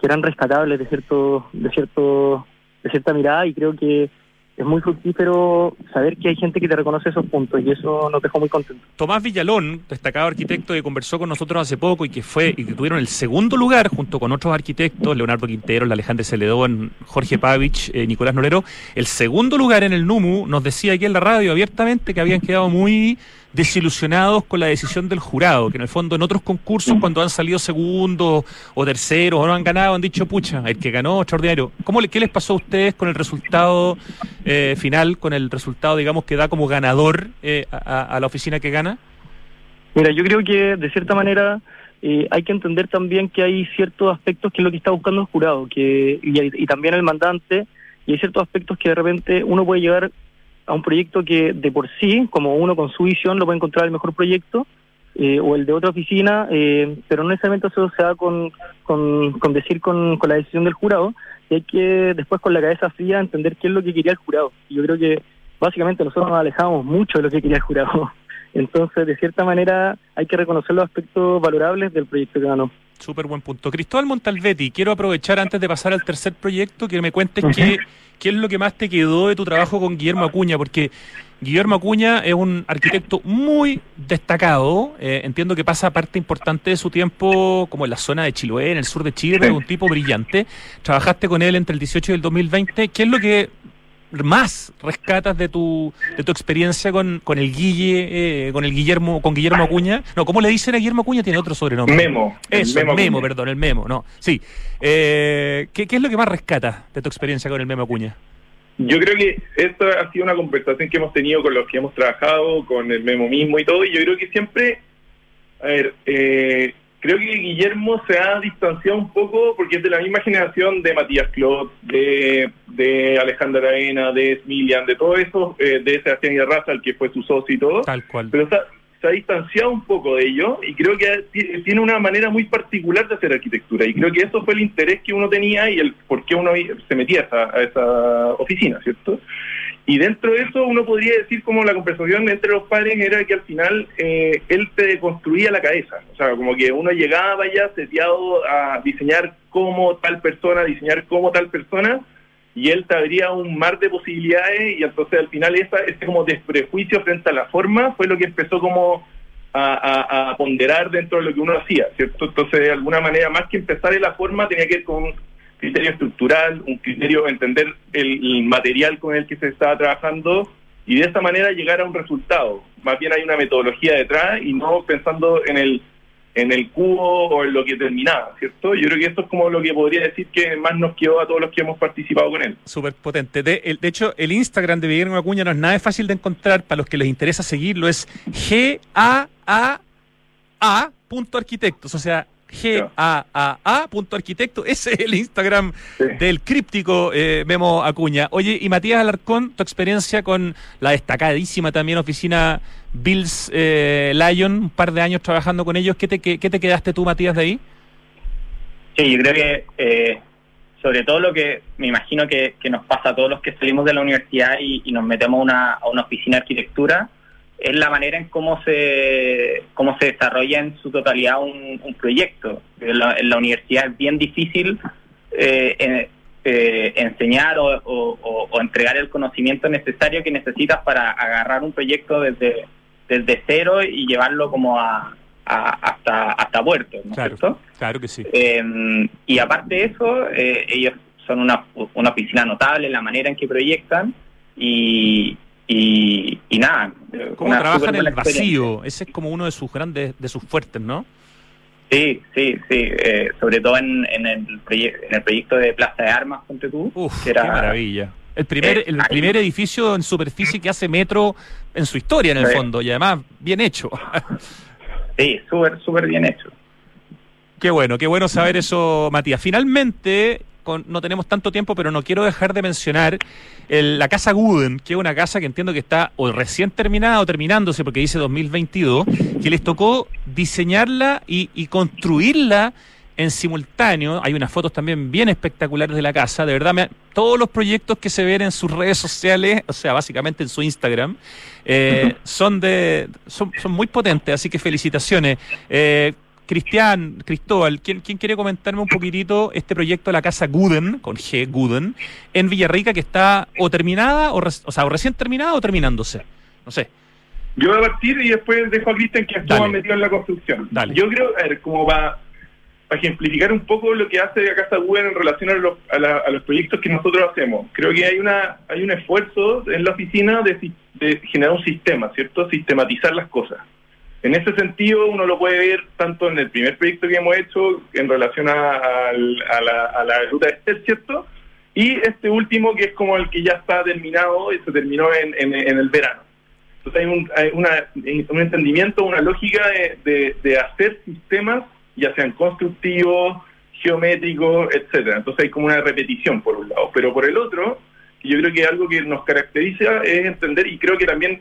que eran rescatables de cierto de cierto de cierta mirada y creo que es muy fructífero saber que hay gente que te reconoce esos puntos y eso nos dejó muy contentos. Tomás Villalón, destacado arquitecto que conversó con nosotros hace poco y que fue y que tuvieron el segundo lugar junto con otros arquitectos, Leonardo Quintero, Alejandro Celedón, Jorge Pavich, eh, Nicolás Norero, el segundo lugar en el NUMU nos decía aquí en la radio abiertamente que habían quedado muy desilusionados con la decisión del jurado, que en el fondo en otros concursos cuando han salido segundos o terceros o no han ganado han dicho, pucha, el que ganó, extraordinario. ¿Cómo le, ¿Qué les pasó a ustedes con el resultado eh, final, con el resultado, digamos, que da como ganador eh, a, la oficina que gana? Mira, yo creo que de cierta manera eh, hay que entender también que hay ciertos aspectos que es lo que está buscando el jurado que y, y también el mandante, y hay ciertos aspectos que de repente uno puede llegar a un proyecto que de por sí, como uno con su visión, lo puede encontrar el mejor proyecto, eh, o el de otra oficina, eh, pero no necesariamente eso se da con, con, decir con, con, la decisión del jurado, y hay que después con la cabeza fría entender qué es lo que quería el jurado. Y yo creo que básicamente nosotros nos alejamos mucho de lo que quería el jurado. Entonces, de cierta manera, hay que reconocer los aspectos valorables del proyecto que ganó. Súper buen punto. Cristóbal Montalvetti, quiero aprovechar antes de pasar al tercer proyecto que me cuentes qué, qué es lo que más te quedó de tu trabajo con Guillermo Acuña, porque Guillermo Acuña es un arquitecto muy destacado. Eh, entiendo que pasa parte importante de su tiempo como en la zona de Chiloé, en el sur de Chile, pero un tipo brillante. Trabajaste con él entre el 18 y el 2020. ¿Qué es lo que más rescatas de tu, de tu experiencia con, con el Guille, eh, con el Guillermo, con Guillermo Acuña? No, ¿cómo le dicen a Guillermo Acuña? Tiene otro sobrenombre. Memo. Eso, el Memo, perdón, el Memo, no. Sí. Eh, ¿qué, ¿Qué es lo que más rescatas de tu experiencia con el Memo Acuña? Yo creo que esto ha sido una conversación que hemos tenido con los que hemos trabajado, con el Memo mismo y todo, y yo creo que siempre, a ver, eh, creo que Guillermo se ha distanciado un poco porque es de la misma generación de Matías Clot, de, de Alejandra Arena, de Smilian, de todo eso, eh, de Sebastián Raza, el que fue su socio y todo. Tal cual. Pero se ha distanciado un poco de ello y creo que tiene una manera muy particular de hacer arquitectura y creo que eso fue el interés que uno tenía y el por qué uno se metía a esa, a esa oficina, ¿cierto? Y dentro de eso uno podría decir como la conversación entre los padres era que al final eh, él te construía la cabeza, o sea, como que uno llegaba ya seteado a diseñar como tal persona, diseñar como tal persona, y él te abría un mar de posibilidades y entonces al final esa, ese como desprejuicio frente a la forma fue lo que empezó como a, ponderar dentro de lo que uno hacía, ¿cierto? Entonces de alguna manera más que empezar en la forma tenía que ver con criterio estructural, un criterio de entender el, material con el que se estaba trabajando y de esta manera llegar a un resultado. Más bien hay una metodología detrás y no pensando en el en el cubo o en lo que terminaba, ¿cierto? Yo creo que esto es como lo que podría decir que más nos quedó a todos los que hemos participado con él. Súper potente. De, de, hecho, el Instagram de Guillermo Acuña no es nada fácil de encontrar para los que les interesa seguirlo. Es G-A-A-A punto arquitectos, o sea, G-A-A-A punto arquitecto. Ese es el Instagram del críptico eh, Memo Acuña. Oye, y Matías Alarcón, tu experiencia con la destacadísima también oficina Bills eh, Lion, un par de años trabajando con ellos. ¿Qué te, qué, te quedaste tú, Matías, de ahí? Sí, yo creo que eh, sobre todo lo que me imagino que, nos pasa a todos los que salimos de la universidad y, nos metemos a una, a una oficina de arquitectura es la manera en cómo se cómo se desarrolla en su totalidad un, proyecto. En la, universidad es bien difícil eh, eh, enseñar o, entregar el conocimiento necesario que necesitas para agarrar un proyecto desde, desde cero y llevarlo como a, hasta hasta puerto, ¿no claro, Claro que sí. Em, y aparte de eso, eh, ellos son una, una oficina notable en la manera en que proyectan y, y, nada. ¿Cómo trabajan en el vacío? Ese es como uno de sus grandes, de sus fuertes, ¿no? Sí, sí, sí. Eh, sobre todo en, en, el en el proyecto de Plaza de Armas, ponte tú. Uf, qué maravilla. El primer, eh, el primer edificio en superficie que hace metro en su historia, en el fondo, y además bien hecho. sí, súper, súper bien hecho. Qué bueno, qué bueno saber eso, Matías. Finalmente, no tenemos tanto tiempo, pero no quiero dejar de mencionar la casa Guden, que es una casa que entiendo que está o recién terminada o terminándose, porque dice 2022, que les tocó diseñarla y, construirla en simultáneo. Hay unas fotos también bien espectaculares de la casa. De verdad, todos los proyectos que se ven en sus redes sociales, o sea, básicamente en su Instagram, eh, son de son, son muy potentes. Así que felicitaciones. Eh, Cristian, Cristóbal, ¿quién, ¿quién quiere comentarme un poquitito este proyecto de la casa Guden, con G, Guden, en Villarrica que está o terminada, o, res- o sea, o recién terminada o terminándose? No sé. Yo voy a partir y después dejo a Cristian que estuvo metido en la construcción. Dale. Yo creo, a ver, como para ejemplificar un poco lo que hace la Casa Google en relación a los, a, la- a los proyectos que nosotros hacemos. Creo que hay una hay un esfuerzo en la oficina de, de generar un sistema, ¿cierto? Sistematizar las cosas. En ese sentido, uno lo puede ver tanto en el primer proyecto que hemos hecho en relación a, la, a la ruta de Estel, ¿cierto? Y este último que es como el que ya está terminado y se terminó en, el verano. Entonces hay un, hay una, un entendimiento, una lógica de, de- de hacer sistemas, ya sean constructivos, geométricos, etcétera. Entonces hay como una repetición por un lado. Pero por el otro, yo creo que algo que nos caracteriza es entender, y creo que también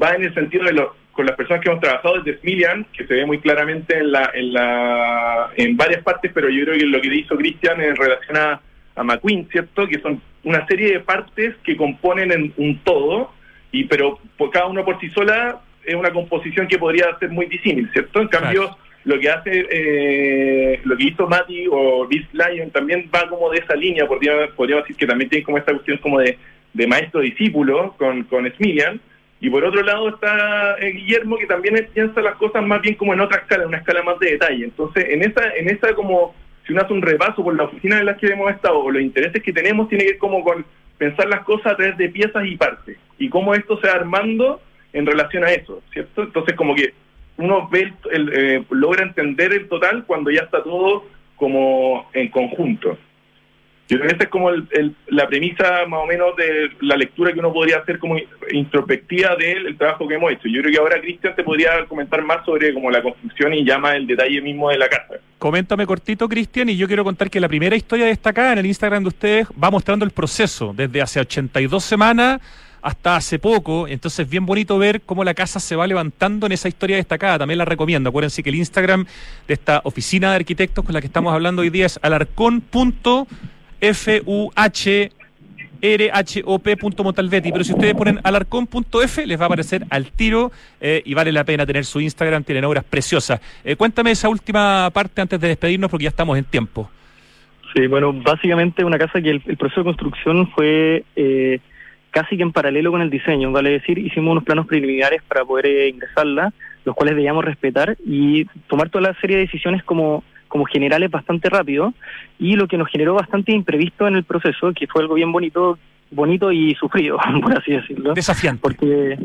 va en el sentido de los con las personas que hemos trabajado desde Smilian, que se ve muy claramente en la, en la en varias partes, pero yo creo que lo que hizo Cristian en relación a, a McQueen, ¿cierto? Que son una serie de partes que componen en un todo, y pero por cada uno por sí sola es una composición que podría ser muy disímil, ¿cierto? En cambio, Claro. lo que hace, eh, lo que hizo Mati o Beast Lion también va como de esa línea, podríamos, podríamos decir que también tiene como esta cuestión como de, de maestro-discípulo con, con Smilian, y por otro lado está eh, Guillermo que también piensa las cosas más bien como en otra escala, en una escala más de detalle. Entonces, en esa, en esa como, si uno hace un repaso por la oficina en las que hemos estado, o los intereses que tenemos, tiene que ver como con pensar las cosas a través de piezas y partes, y cómo esto se va armando en relación a eso, ¿cierto? Entonces, como que uno ve el, el, eh, logra entender el total cuando ya está todo como en conjunto. Yo creo que esa es como la premisa más o menos de la lectura que uno podría hacer como introspectiva del el trabajo que hemos hecho. Yo creo que ahora Cristian te podría comentar más sobre como la construcción y llama el detalle mismo de la casa. Coméntame cortito, Cristian, y yo quiero contar que la primera historia destacada en el Instagram de ustedes va mostrando el proceso, desde hace 82 semanas hasta hace poco. Entonces, bien bonito ver cómo la casa se va levantando en esa historia destacada. También la recomiendo. Acuérdense que el Instagram de esta oficina de arquitectos con la que estamos hablando hoy día es alarcón.fuh rhop.montalvetti, pero si ustedes ponen alarcón.f les va a aparecer al tiro eh, y vale la pena tener su Instagram, tienen obras preciosas. Eh, cuéntame esa última parte antes de despedirnos porque ya estamos en tiempo. Sí, bueno, básicamente una casa que el, el proceso de construcción fue eh, casi que en paralelo con el diseño, vale decir, hicimos unos planos preliminares para poder eh, ingresarla, los cuales debíamos respetar y tomar toda la serie de decisiones como, como generales bastante rápido y lo que nos generó bastante imprevisto en el proceso, que fue algo bien bonito, bonito y sufrido, por así decirlo. Desafiante. Porque,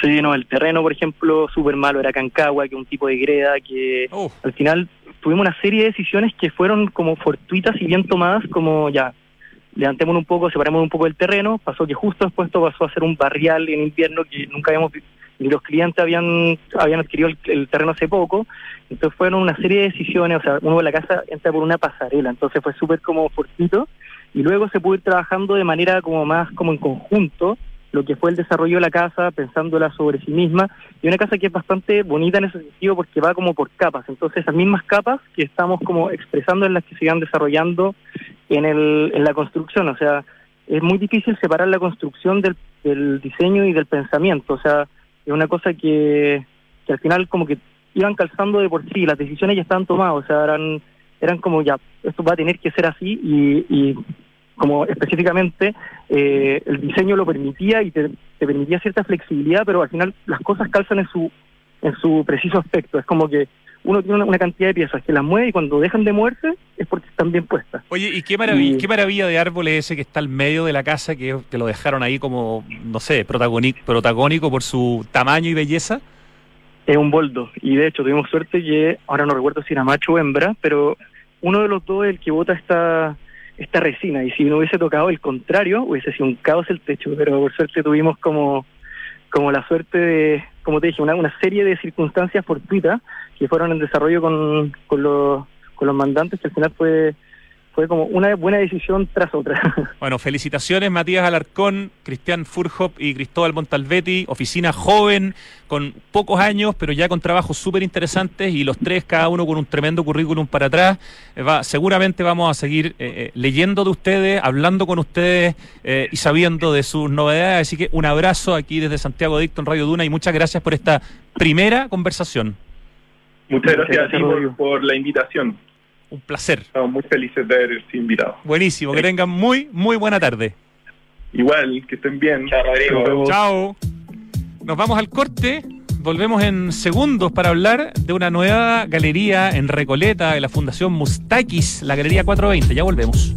sí, no, el terreno, por ejemplo, súper malo, era cancagua, que un tipo de greda, que Oh, al final tuvimos una serie de decisiones que fueron como fortuitas y bien tomadas, como ya, levantémonos un poco, separemos un poco del terreno, pasó que justo después esto pasó a ser un barrial en invierno que nunca habíamos ni los clientes habían habían adquirido el, el terreno hace poco, entonces fueron una serie de decisiones, o sea, uno de la casa entra por una pasarela, entonces fue súper como fortuito, y luego se pudo ir trabajando de manera como más como en conjunto, lo que fue el desarrollo de la casa, pensándola sobre sí misma, y una casa que es bastante bonita en ese sentido porque va como por capas. Entonces, esas mismas capas que estamos como expresando en las que se van desarrollando en, el, en la construcción. O sea, es muy difícil separar la construcción del, del diseño y del pensamiento. O sea, es una cosa que, que al final como que iban calzando de por sí, las decisiones ya estaban tomadas. O sea, eran, eran como ya, esto va a tener que ser así y, y como específicamente eh, el diseño lo permitía y te, te permitía cierta flexibilidad, pero al final las cosas calzan en su en su preciso aspecto. Es como que uno tiene una, cantidad de piezas que las mueve y cuando dejan de moverse es porque están bien puestas. Oye, ¿y qué maravilla, Y- qué maravilla de árbol es ese que está al medio de la casa, que, que lo dejaron ahí como, no sé, protagoni- protagónico por su tamaño y belleza? Es un boldo. Y de hecho tuvimos suerte que, ahora no recuerdo si era macho o hembra, pero uno de los dos es el que bota esta, esta resina. Y si no hubiese tocado el contrario, hubiese sido un caos el techo. Pero por suerte tuvimos como, como la suerte de, como te dije, una, una serie de circunstancias fortuitas que fueron en desarrollo con, con, los, con los mandantes, que al final fue, fue como una buena decisión tras otra. Bueno, felicitaciones Matías Alarcón, Cristian Furhop y Cristóbal Montalvetti, oficina joven, con pocos años, pero ya con trabajos súper interesantes y los tres, cada uno con un tremendo currículum para atrás. Eh, va, seguramente vamos a seguir eh, eh, leyendo de ustedes, hablando con ustedes eh, y sabiendo de sus novedades. Así que un abrazo aquí desde Santiago Dicto en Radio Duna y muchas gracias por esta primera conversación. Muchas gracias, a ti gracias, por, Rodrigo. por la invitación. Un placer. Estamos muy felices de haber sido invitados. Buenísimo, que tengan muy, muy buena tarde. Igual, que estén bien. Chao, Rodrigo. Chao. Nos vamos al corte. Volvemos en segundos para hablar de una nueva galería en Recoleta de la Fundación Mustakis, la Galería 420. Ya volvemos.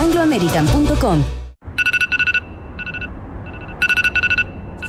chile.angloamerican.com.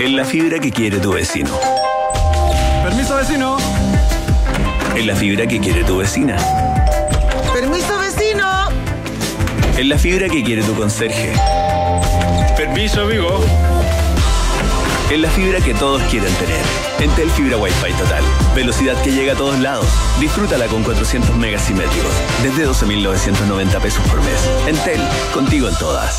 En la fibra que quiere tu vecino. Permiso vecino. En la fibra que quiere tu vecina. Permiso vecino. En la fibra que quiere tu conserje. Permiso amigo. En la fibra que todos quieren tener. Entel Fibra Wi-Fi Total. Velocidad que llega a todos lados. Disfrútala con 400 megas simétricos. Desde 12.990 pesos por mes. Entel, contigo en todas.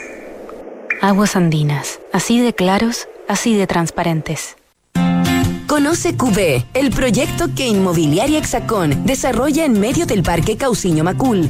Aguas andinas, así de claros, así de transparentes. Conoce QB, el proyecto que Inmobiliaria Hexacón desarrolla en medio del Parque Cauciño Macul,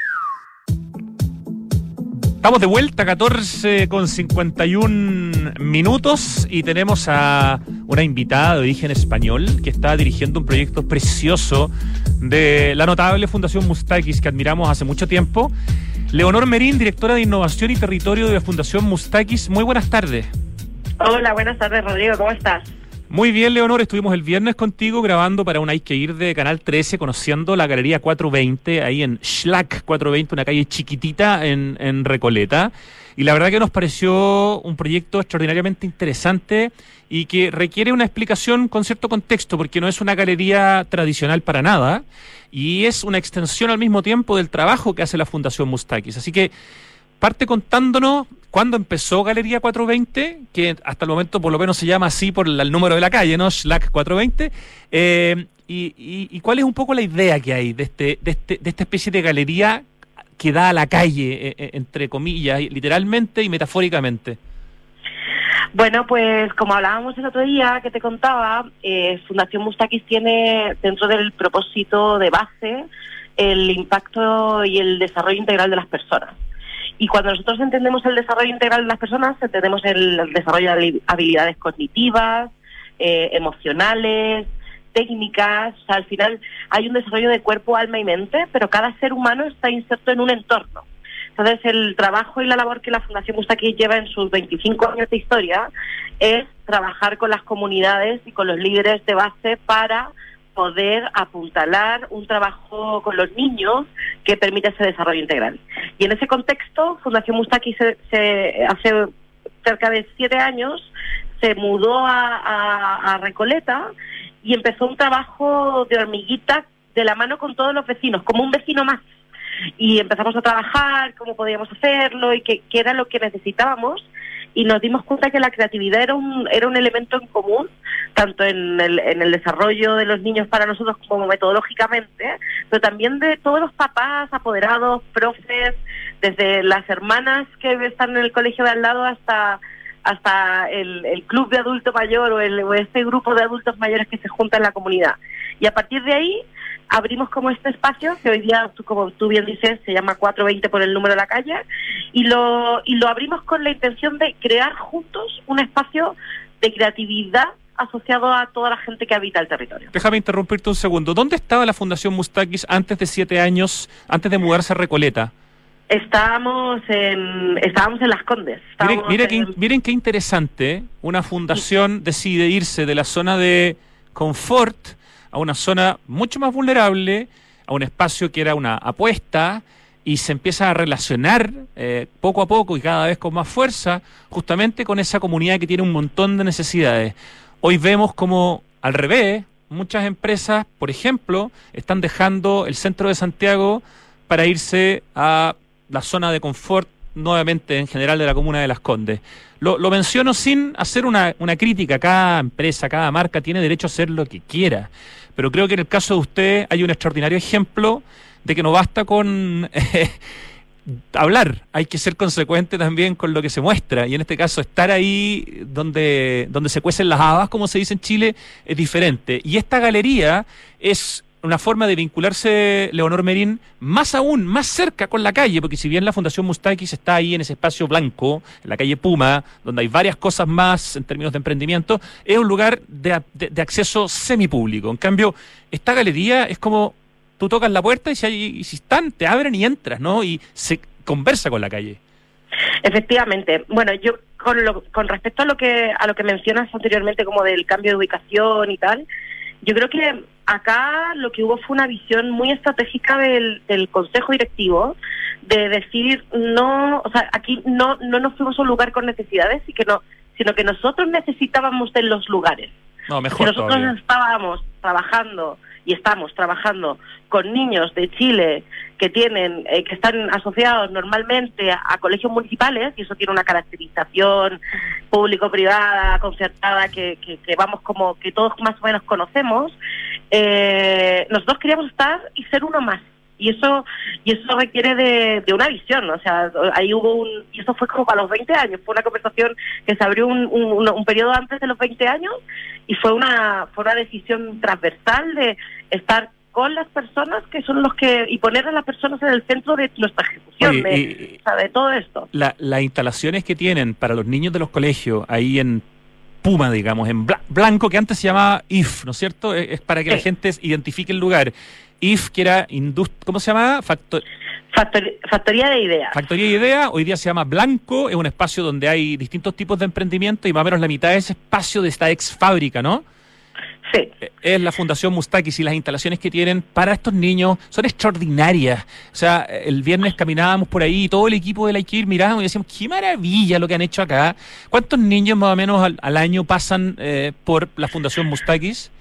Estamos de vuelta, 14 con 51 minutos y tenemos a una invitada de origen español que está dirigiendo un proyecto precioso de la notable Fundación Mustakis que admiramos hace mucho tiempo. Leonor Merín, directora de Innovación y Territorio de la Fundación Mustakis. Muy buenas tardes. Hola, buenas tardes, Rodrigo. ¿Cómo estás? Muy bien, Leonor. Estuvimos el viernes contigo grabando para un Hay que ir de Canal 13, conociendo la Galería 420, ahí en Schlack 420, una calle chiquitita en, en Recoleta. Y la verdad que nos pareció un proyecto extraordinariamente interesante y que requiere una explicación con cierto contexto, porque no es una galería tradicional para nada y es una extensión al mismo tiempo del trabajo que hace la Fundación Mustakis. Así que parte contándonos cuándo empezó Galería 420, que hasta el momento por lo menos se llama así por el número de la calle, ¿no? Schlack 420. eh, y, y- y cuál es un poco la idea que hay de, este, de, este, de esta especie de galería que da a la calle, eh, entre comillas, literalmente y metafóricamente. Bueno, pues como hablábamos el otro día que te contaba, eh, Fundación Mustakis tiene dentro del propósito de base el impacto y el desarrollo integral de las personas. Y cuando nosotros entendemos el desarrollo integral de las personas, entendemos el, desarrollo de habi- habilidades cognitivas, eh, emocionales, técnicas. O sea, al final hay un desarrollo de cuerpo, alma y mente, pero cada ser humano está inserto en un entorno. Entonces, el trabajo y la labor que la Fundación Mustakis lleva en sus 25 años de historia es trabajar con las comunidades y con los líderes de base para poder apuntalar un trabajo con los niños que permita ese desarrollo integral. Y en ese contexto, Fundación Mustakis se, se- hace cerca de siete años se mudó a, a- a Recoleta y empezó un trabajo de hormiguita de la mano con todos los vecinos, como un vecino más y empezamos a trabajar cómo podíamos hacerlo y qué, qué era lo que necesitábamos y nos dimos cuenta que la creatividad era un, era un elemento en común, tanto en el, en el desarrollo de los niños para nosotros como metodológicamente, pero también de todos los papás, apoderados, profes, desde las hermanas que están en el colegio de al lado hasta hasta el, el club de adulto mayor o, el, o este grupo de adultos mayores que se junta en la comunidad. Y a partir de ahí abrimos como este espacio que hoy día, tú, como tú bien dices, se llama 420 por el número de la calle y lo, y lo abrimos con la intención de crear juntos un espacio de creatividad asociado a toda la gente que habita el territorio. Déjame interrumpirte un segundo. ¿Dónde estaba la Fundación Mustakis antes de siete años, antes de mudarse a Recoleta? Estábamos en, estábamos en Las Condes. Miren qué interesante, ¿eh? una fundación decide irse de la zona de confort a una zona mucho más vulnerable, a un espacio que era una apuesta y se empieza a relacionar eh, poco a poco y cada vez con más fuerza justamente con esa comunidad que tiene un montón de necesidades. Hoy vemos como al revés, muchas empresas, por ejemplo, están dejando el centro de Santiago para irse a la zona de confort nuevamente en general de la comuna de Las Condes. Lo, lo menciono sin hacer una, una crítica. Cada empresa, cada marca tiene derecho a hacer lo que quiera. Pero creo que en el caso de usted hay un extraordinario ejemplo de que no basta con eh, hablar, hay que ser consecuente también con lo que se muestra. Y en este caso, estar ahí donde, donde se cuecen las habas, como se dice en Chile, es diferente. Y esta galería es una forma de vincularse Leonor Merín más aún, más cerca con la calle, porque si bien la Fundación Mustakis está ahí en ese espacio blanco, en la calle Puma, donde hay varias cosas más en términos de emprendimiento, es un lugar de, de- de acceso semipúblico. En cambio, esta galería es como tú tocas la puerta y si, hay, y si están, te abren y entras, ¿no? Y se conversa con la calle. Efectivamente. Bueno, yo con, lo, con respecto a lo que a lo que mencionas anteriormente como del cambio de ubicación y tal, yo creo que acá lo que hubo fue una visión muy estratégica del, del consejo directivo de decir no, o sea, aquí no no nos fuimos a un lugar con necesidades y que no, sino que nosotros necesitábamos de los lugares. No, Si mejor nosotros todavía. estábamos trabajando y estamos trabajando con niños de Chile que tienen eh, que están asociados normalmente a, colegios municipales y eso tiene una caracterización público-privada concertada que, que, que vamos como que todos más o menos conocemos eh, nosotros queríamos estar y ser uno más. Y eso y eso requiere de, de una visión o sea ahí hubo un y eso fue como para los 20 años fue una conversación que se abrió un, un, un periodo antes de los 20 años y fue una fue una decisión transversal de estar con las personas que son los que y poner a las personas en el centro de nuestra ejecución Oye, de, y- o sea, de todo esto La- las instalaciones que tienen para los niños de los colegios ahí en Puma, digamos, en Bla- Blanco, que antes se llamaba IF, ¿no es cierto? Es, es para que la gente identifique el lugar. IF, que era indust ¿cómo se llamaba? Factor- Factor- factoría de ideas Factoría de Idea, hoy día se llama Blanco, es un espacio donde hay distintos tipos de emprendimiento y más o menos la mitad de ese espacio de esta ex fábrica, ¿no? Sí. Es la Fundación Mustakis y las instalaciones que tienen para estos niños son extraordinarias. O sea, el viernes caminábamos por ahí y todo el equipo de la IKIR mirábamos y decíamos, qué maravilla lo que han hecho acá. ¿Cuántos niños más o menos al, al año pasan eh, por la Fundación Mustakis?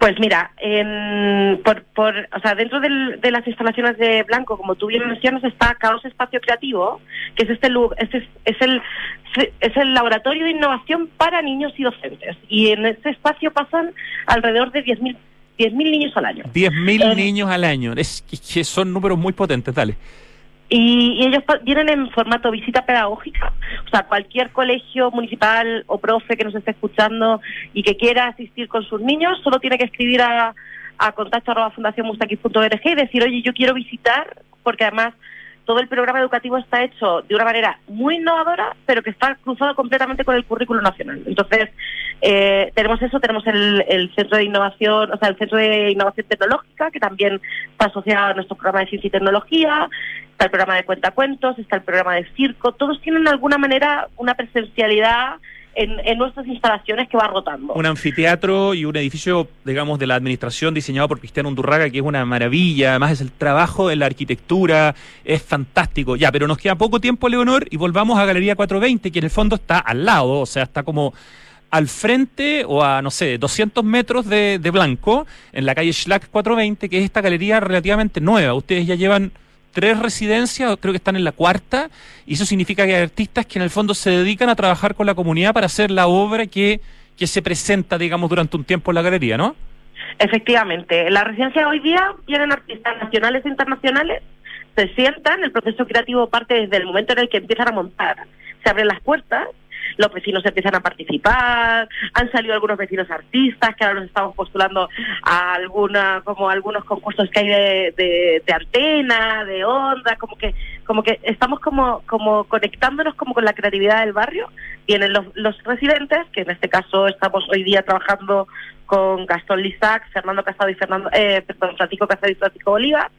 Pues mira, en, por, por, o sea, dentro del- de las instalaciones de Blanco, como tú bien mencionas, está Caos Espacio Creativo, que es este este es, es el es el laboratorio de innovación para niños y docentes. Y en este espacio pasan alrededor de 10.000 10.000 niños al año. 10.000 Eh, niños al año. Es que son números muy potentes, dale. Y, y ellos vienen en formato visita pedagógica. O sea, cualquier colegio municipal o profe que nos esté escuchando y que quiera asistir con sus niños, solo tiene que escribir a, a contacto arroba fundacionmustaquis.org y decir, oye, yo quiero visitar, porque además todo el programa educativo está hecho de una manera muy innovadora, pero que está cruzado completamente con el currículo nacional. Entonces, eh, tenemos eso, tenemos el, el centro de innovación, o sea, el centro de innovación tecnológica, que también está asociado a nuestro programa de ciencia y tecnología, está el programa de cuentacuentos, está el programa de circo, todos tienen de alguna manera una presencialidad en, en nuestras instalaciones que va rotando. Un anfiteatro y un edificio, digamos, de la administración diseñado por Cristiano Undurraga, que es una maravilla. Además, es el trabajo en la arquitectura, es fantástico. Ya, pero nos queda poco tiempo, Leonor, y volvamos a Galería 420, que en el fondo está al lado, o sea, está como al frente o a, no sé, 200 metros de, de Blanco, en la calle Schlack 420, que es esta galería relativamente nueva. Ustedes ya llevan tres residencias, creo que están en la cuarta, y eso significa que hay artistas que en el fondo se dedican a trabajar con la comunidad para hacer la obra que, que se presenta, digamos, durante un tiempo en la galería, ¿no? Efectivamente, en la residencia hoy día vienen artistas nacionales e internacionales, se sientan, el proceso creativo parte desde el momento en el que empiezan a montar. Se abren las puertas, los vecinos empiezan a participar, han salido algunos vecinos artistas que ahora nos estamos postulando a alguna, como algunos concursos que hay de, de, de antena, de onda, como que, como que estamos como, como conectándonos como con la creatividad del barrio. Vienen los, los residentes, que en este caso estamos hoy día trabajando con Gastón Lizac, Fernando Casado y Fernando, eh, perdón, Francisco Casado y Francisco Bolívar.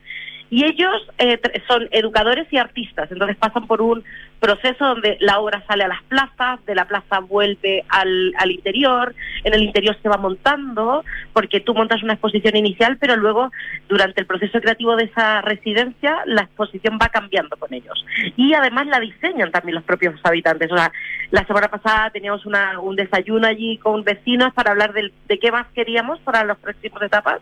Y ellos eh, son educadores y artistas, entonces pasan por un proceso donde la obra sale a las plazas, de la plaza vuelve al, al interior, en el interior se va montando, porque tú montas una exposición inicial, pero luego durante el proceso creativo de esa residencia la exposición va cambiando con ellos. Y además la diseñan también los propios habitantes. La semana pasada teníamos una, un desayuno allí con vecinos para hablar del- de qué más queríamos para las próximas etapas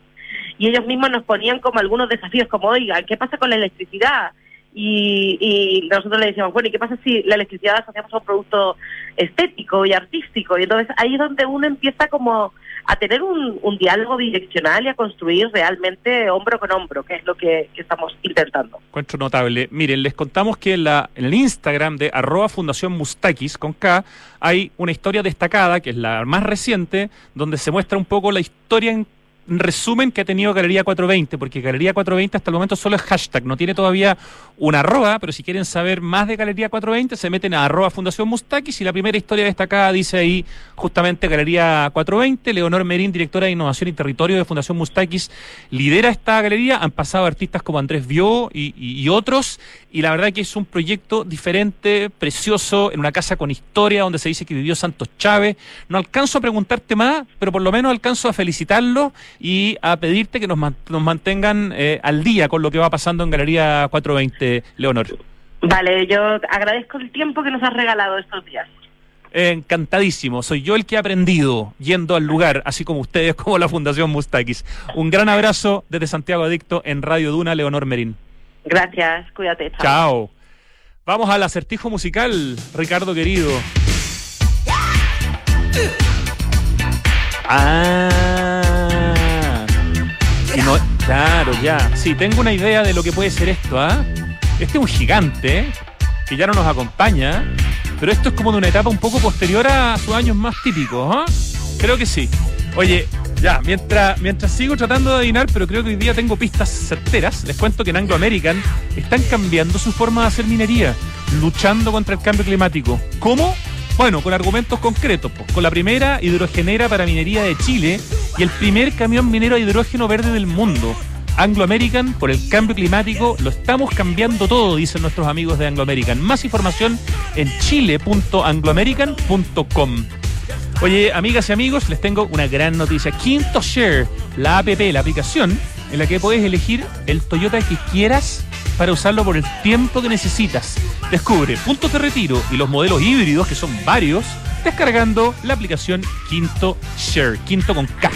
y ellos mismos nos ponían como algunos desafíos, como, oiga, ¿qué pasa con la electricidad? Y, y nosotros le decíamos, bueno, ¿y qué pasa si la electricidad la asociamos a un producto estético y artístico? Y entonces ahí es donde uno empieza como a tener un, un diálogo direccional y a construir realmente hombro con hombro, que es lo que, estamos intentando. Encuentro notable. Miren, les contamos que en, la, en el Instagram de arroba Fundación Mustakis con K hay una historia destacada, que es la más reciente, donde se muestra un poco la historia en resumen que ha tenido Galería 420, porque Galería 420 hasta el momento solo es hashtag, no tiene todavía una arroba, pero si quieren saber más de Galería 420 se meten a arroba Fundación Mustakis y la primera historia destacada dice ahí justamente Galería 420, Leonor Merín, directora de Innovación y Territorio de Fundación Mustakis, lidera esta galería, han pasado artistas como Andrés Vió y, y- y otros, y la verdad que es un proyecto diferente, precioso, en una casa con historia donde se dice que vivió Santos Chávez. No alcanzo a preguntarte más, pero por lo menos alcanzo a felicitarlo y a pedirte que nos, nos mantengan eh, al día con lo que va pasando en Galería 420, Leonor. Vale, yo agradezco el tiempo que nos has regalado estos días. Encantadísimo, soy yo el que he aprendido yendo al lugar, así como ustedes, como la Fundación Mustakis. Un gran abrazo desde Santiago Adicto en Radio Duna, Leonor Merín. Gracias, cuídate. chao. Chao. Vamos al acertijo musical, Ricardo querido. Ah. No- claro, ya. Sí, tengo una idea de lo que puede ser esto, ¿ah? Este es un gigante que ya no nos acompaña, pero esto es como de una etapa un poco posterior a sus años más típicos, ¿ah? Creo que sí. Oye, ya, mientras, mientras sigo tratando de adivinar, pero creo que hoy día tengo pistas certeras, les cuento que en Anglo American están cambiando su forma de hacer minería, luchando contra el cambio climático. ¿Cómo? Bueno, con argumentos concretos, con la primera hidrogenera para minería de Chile y el primer camión minero a hidrógeno verde del mundo. Anglo American, por el cambio climático, lo estamos cambiando todo, dicen nuestros amigos de Anglo American. Más información en chile.angloamerican.com. Oye, amigas y amigos, les tengo una gran noticia. Quinto Share, la app, la aplicación en la que puedes elegir el Toyota que quieras para usarlo por el tiempo que necesitas. Descubre puntos de retiro y los modelos híbridos, que son varios, descargando la aplicación Quinto Share, Quinto con K.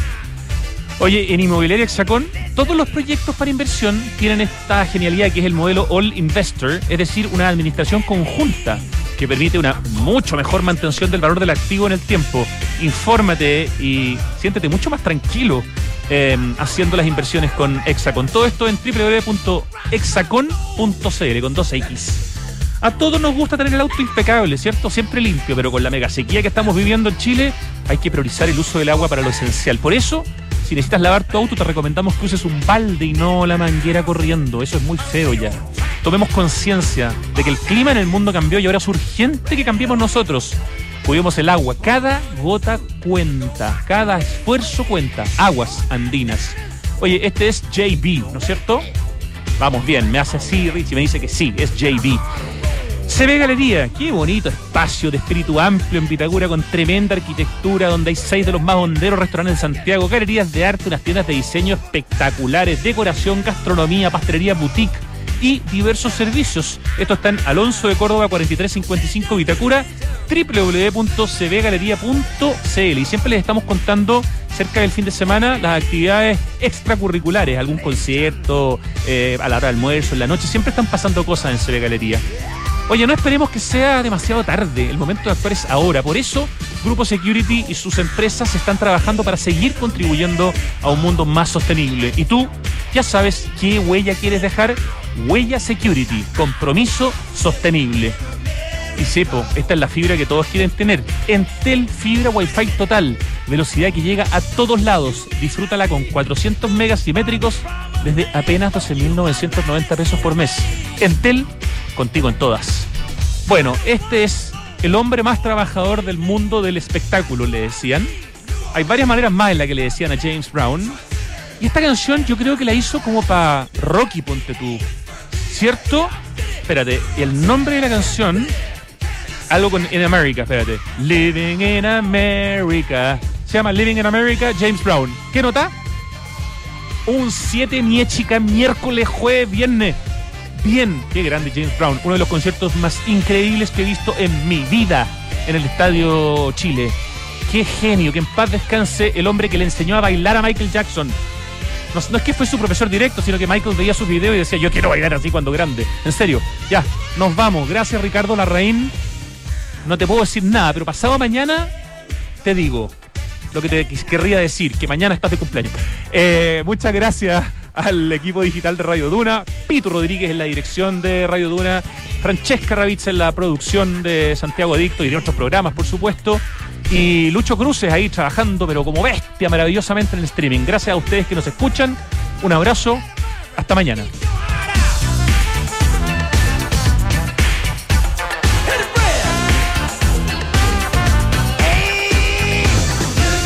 Oye, en Inmobiliaria Hexacón, todos los proyectos para inversión tienen esta genialidad que es el modelo All Investor, es decir, una administración conjunta que permite una mucho mejor mantención del valor del activo en el tiempo. Infórmate y siéntete mucho más tranquilo eh, haciendo las inversiones con Hexacon. Todo esto en www.hexacon.cl con 2X. A todos nos gusta tener el auto impecable, ¿cierto? Siempre limpio, pero con la mega sequía que estamos viviendo en Chile, hay que priorizar el uso del agua para lo esencial. Por eso, si necesitas lavar tu auto, te recomendamos que uses un balde y no la manguera corriendo. Eso es muy feo ya. Tomemos conciencia de que el clima en el mundo cambió y ahora es urgente que cambiemos nosotros. Cuidemos el agua. Cada gota cuenta. Cada esfuerzo cuenta. Aguas andinas. Oye, este es JB, ¿no es cierto? Vamos bien, me hace así, Rich, y me dice que sí, es JB. Ve Galería, qué bonito espacio de espíritu amplio en Vitacura con tremenda arquitectura donde hay seis de los más honderos restaurantes en Santiago, galerías de arte, unas tiendas de diseño espectaculares, decoración, gastronomía, pastelería, boutique y diversos servicios. Esto está en Alonso de Córdoba 4355 Vitacura, www.cvgalería.cl y siempre les estamos contando cerca del fin de semana las actividades extracurriculares, algún concierto, eh, a la hora del almuerzo, en la noche, siempre están pasando cosas en CB Galería. Oye, no esperemos que sea demasiado tarde. El momento de actuar es ahora. Por eso, Grupo Security y sus empresas están trabajando para seguir contribuyendo a un mundo más sostenible. Y tú ya sabes qué huella quieres dejar. Huella Security, compromiso sostenible. Y sepo, esta es la fibra que todos quieren tener. Entel Fibra Wi-Fi Total. Velocidad que llega a todos lados. Disfrútala con 400 megas simétricos desde apenas 12.990 pesos por mes. Entel, contigo en todas. Bueno, este es el hombre más trabajador del mundo del espectáculo, le decían. Hay varias maneras más en las que le decían a James Brown. Y esta canción yo creo que la hizo como para Rocky, ponte. ¿Cierto? Espérate, el nombre de la canción algo con In America, espérate. Living in America. Se llama Living in America, James Brown. ¿Qué nota? Un 7 chica miércoles, jueves, viernes. Bien, qué grande James Brown. Uno de los conciertos más increíbles que he visto en mi vida en el Estadio Chile. Qué genio, que en paz descanse el hombre que le enseñó a bailar a Michael Jackson. No, es que fue su profesor directo, sino que Michael veía sus videos y decía, yo quiero bailar así cuando grande. En serio, ya, nos vamos. Gracias Ricardo Larraín no te puedo decir nada, pero pasado mañana te digo lo que te querría decir, que mañana estás de cumpleaños. Eh, muchas gracias al equipo digital de Radio Duna, Pito Rodríguez en la dirección de Radio Duna, Francesca Ravitz en la producción de Santiago Adicto y de otros programas, por supuesto, y Lucho Cruces ahí trabajando, pero como bestia, maravillosamente en el streaming. Gracias a ustedes que nos escuchan, un abrazo, hasta mañana.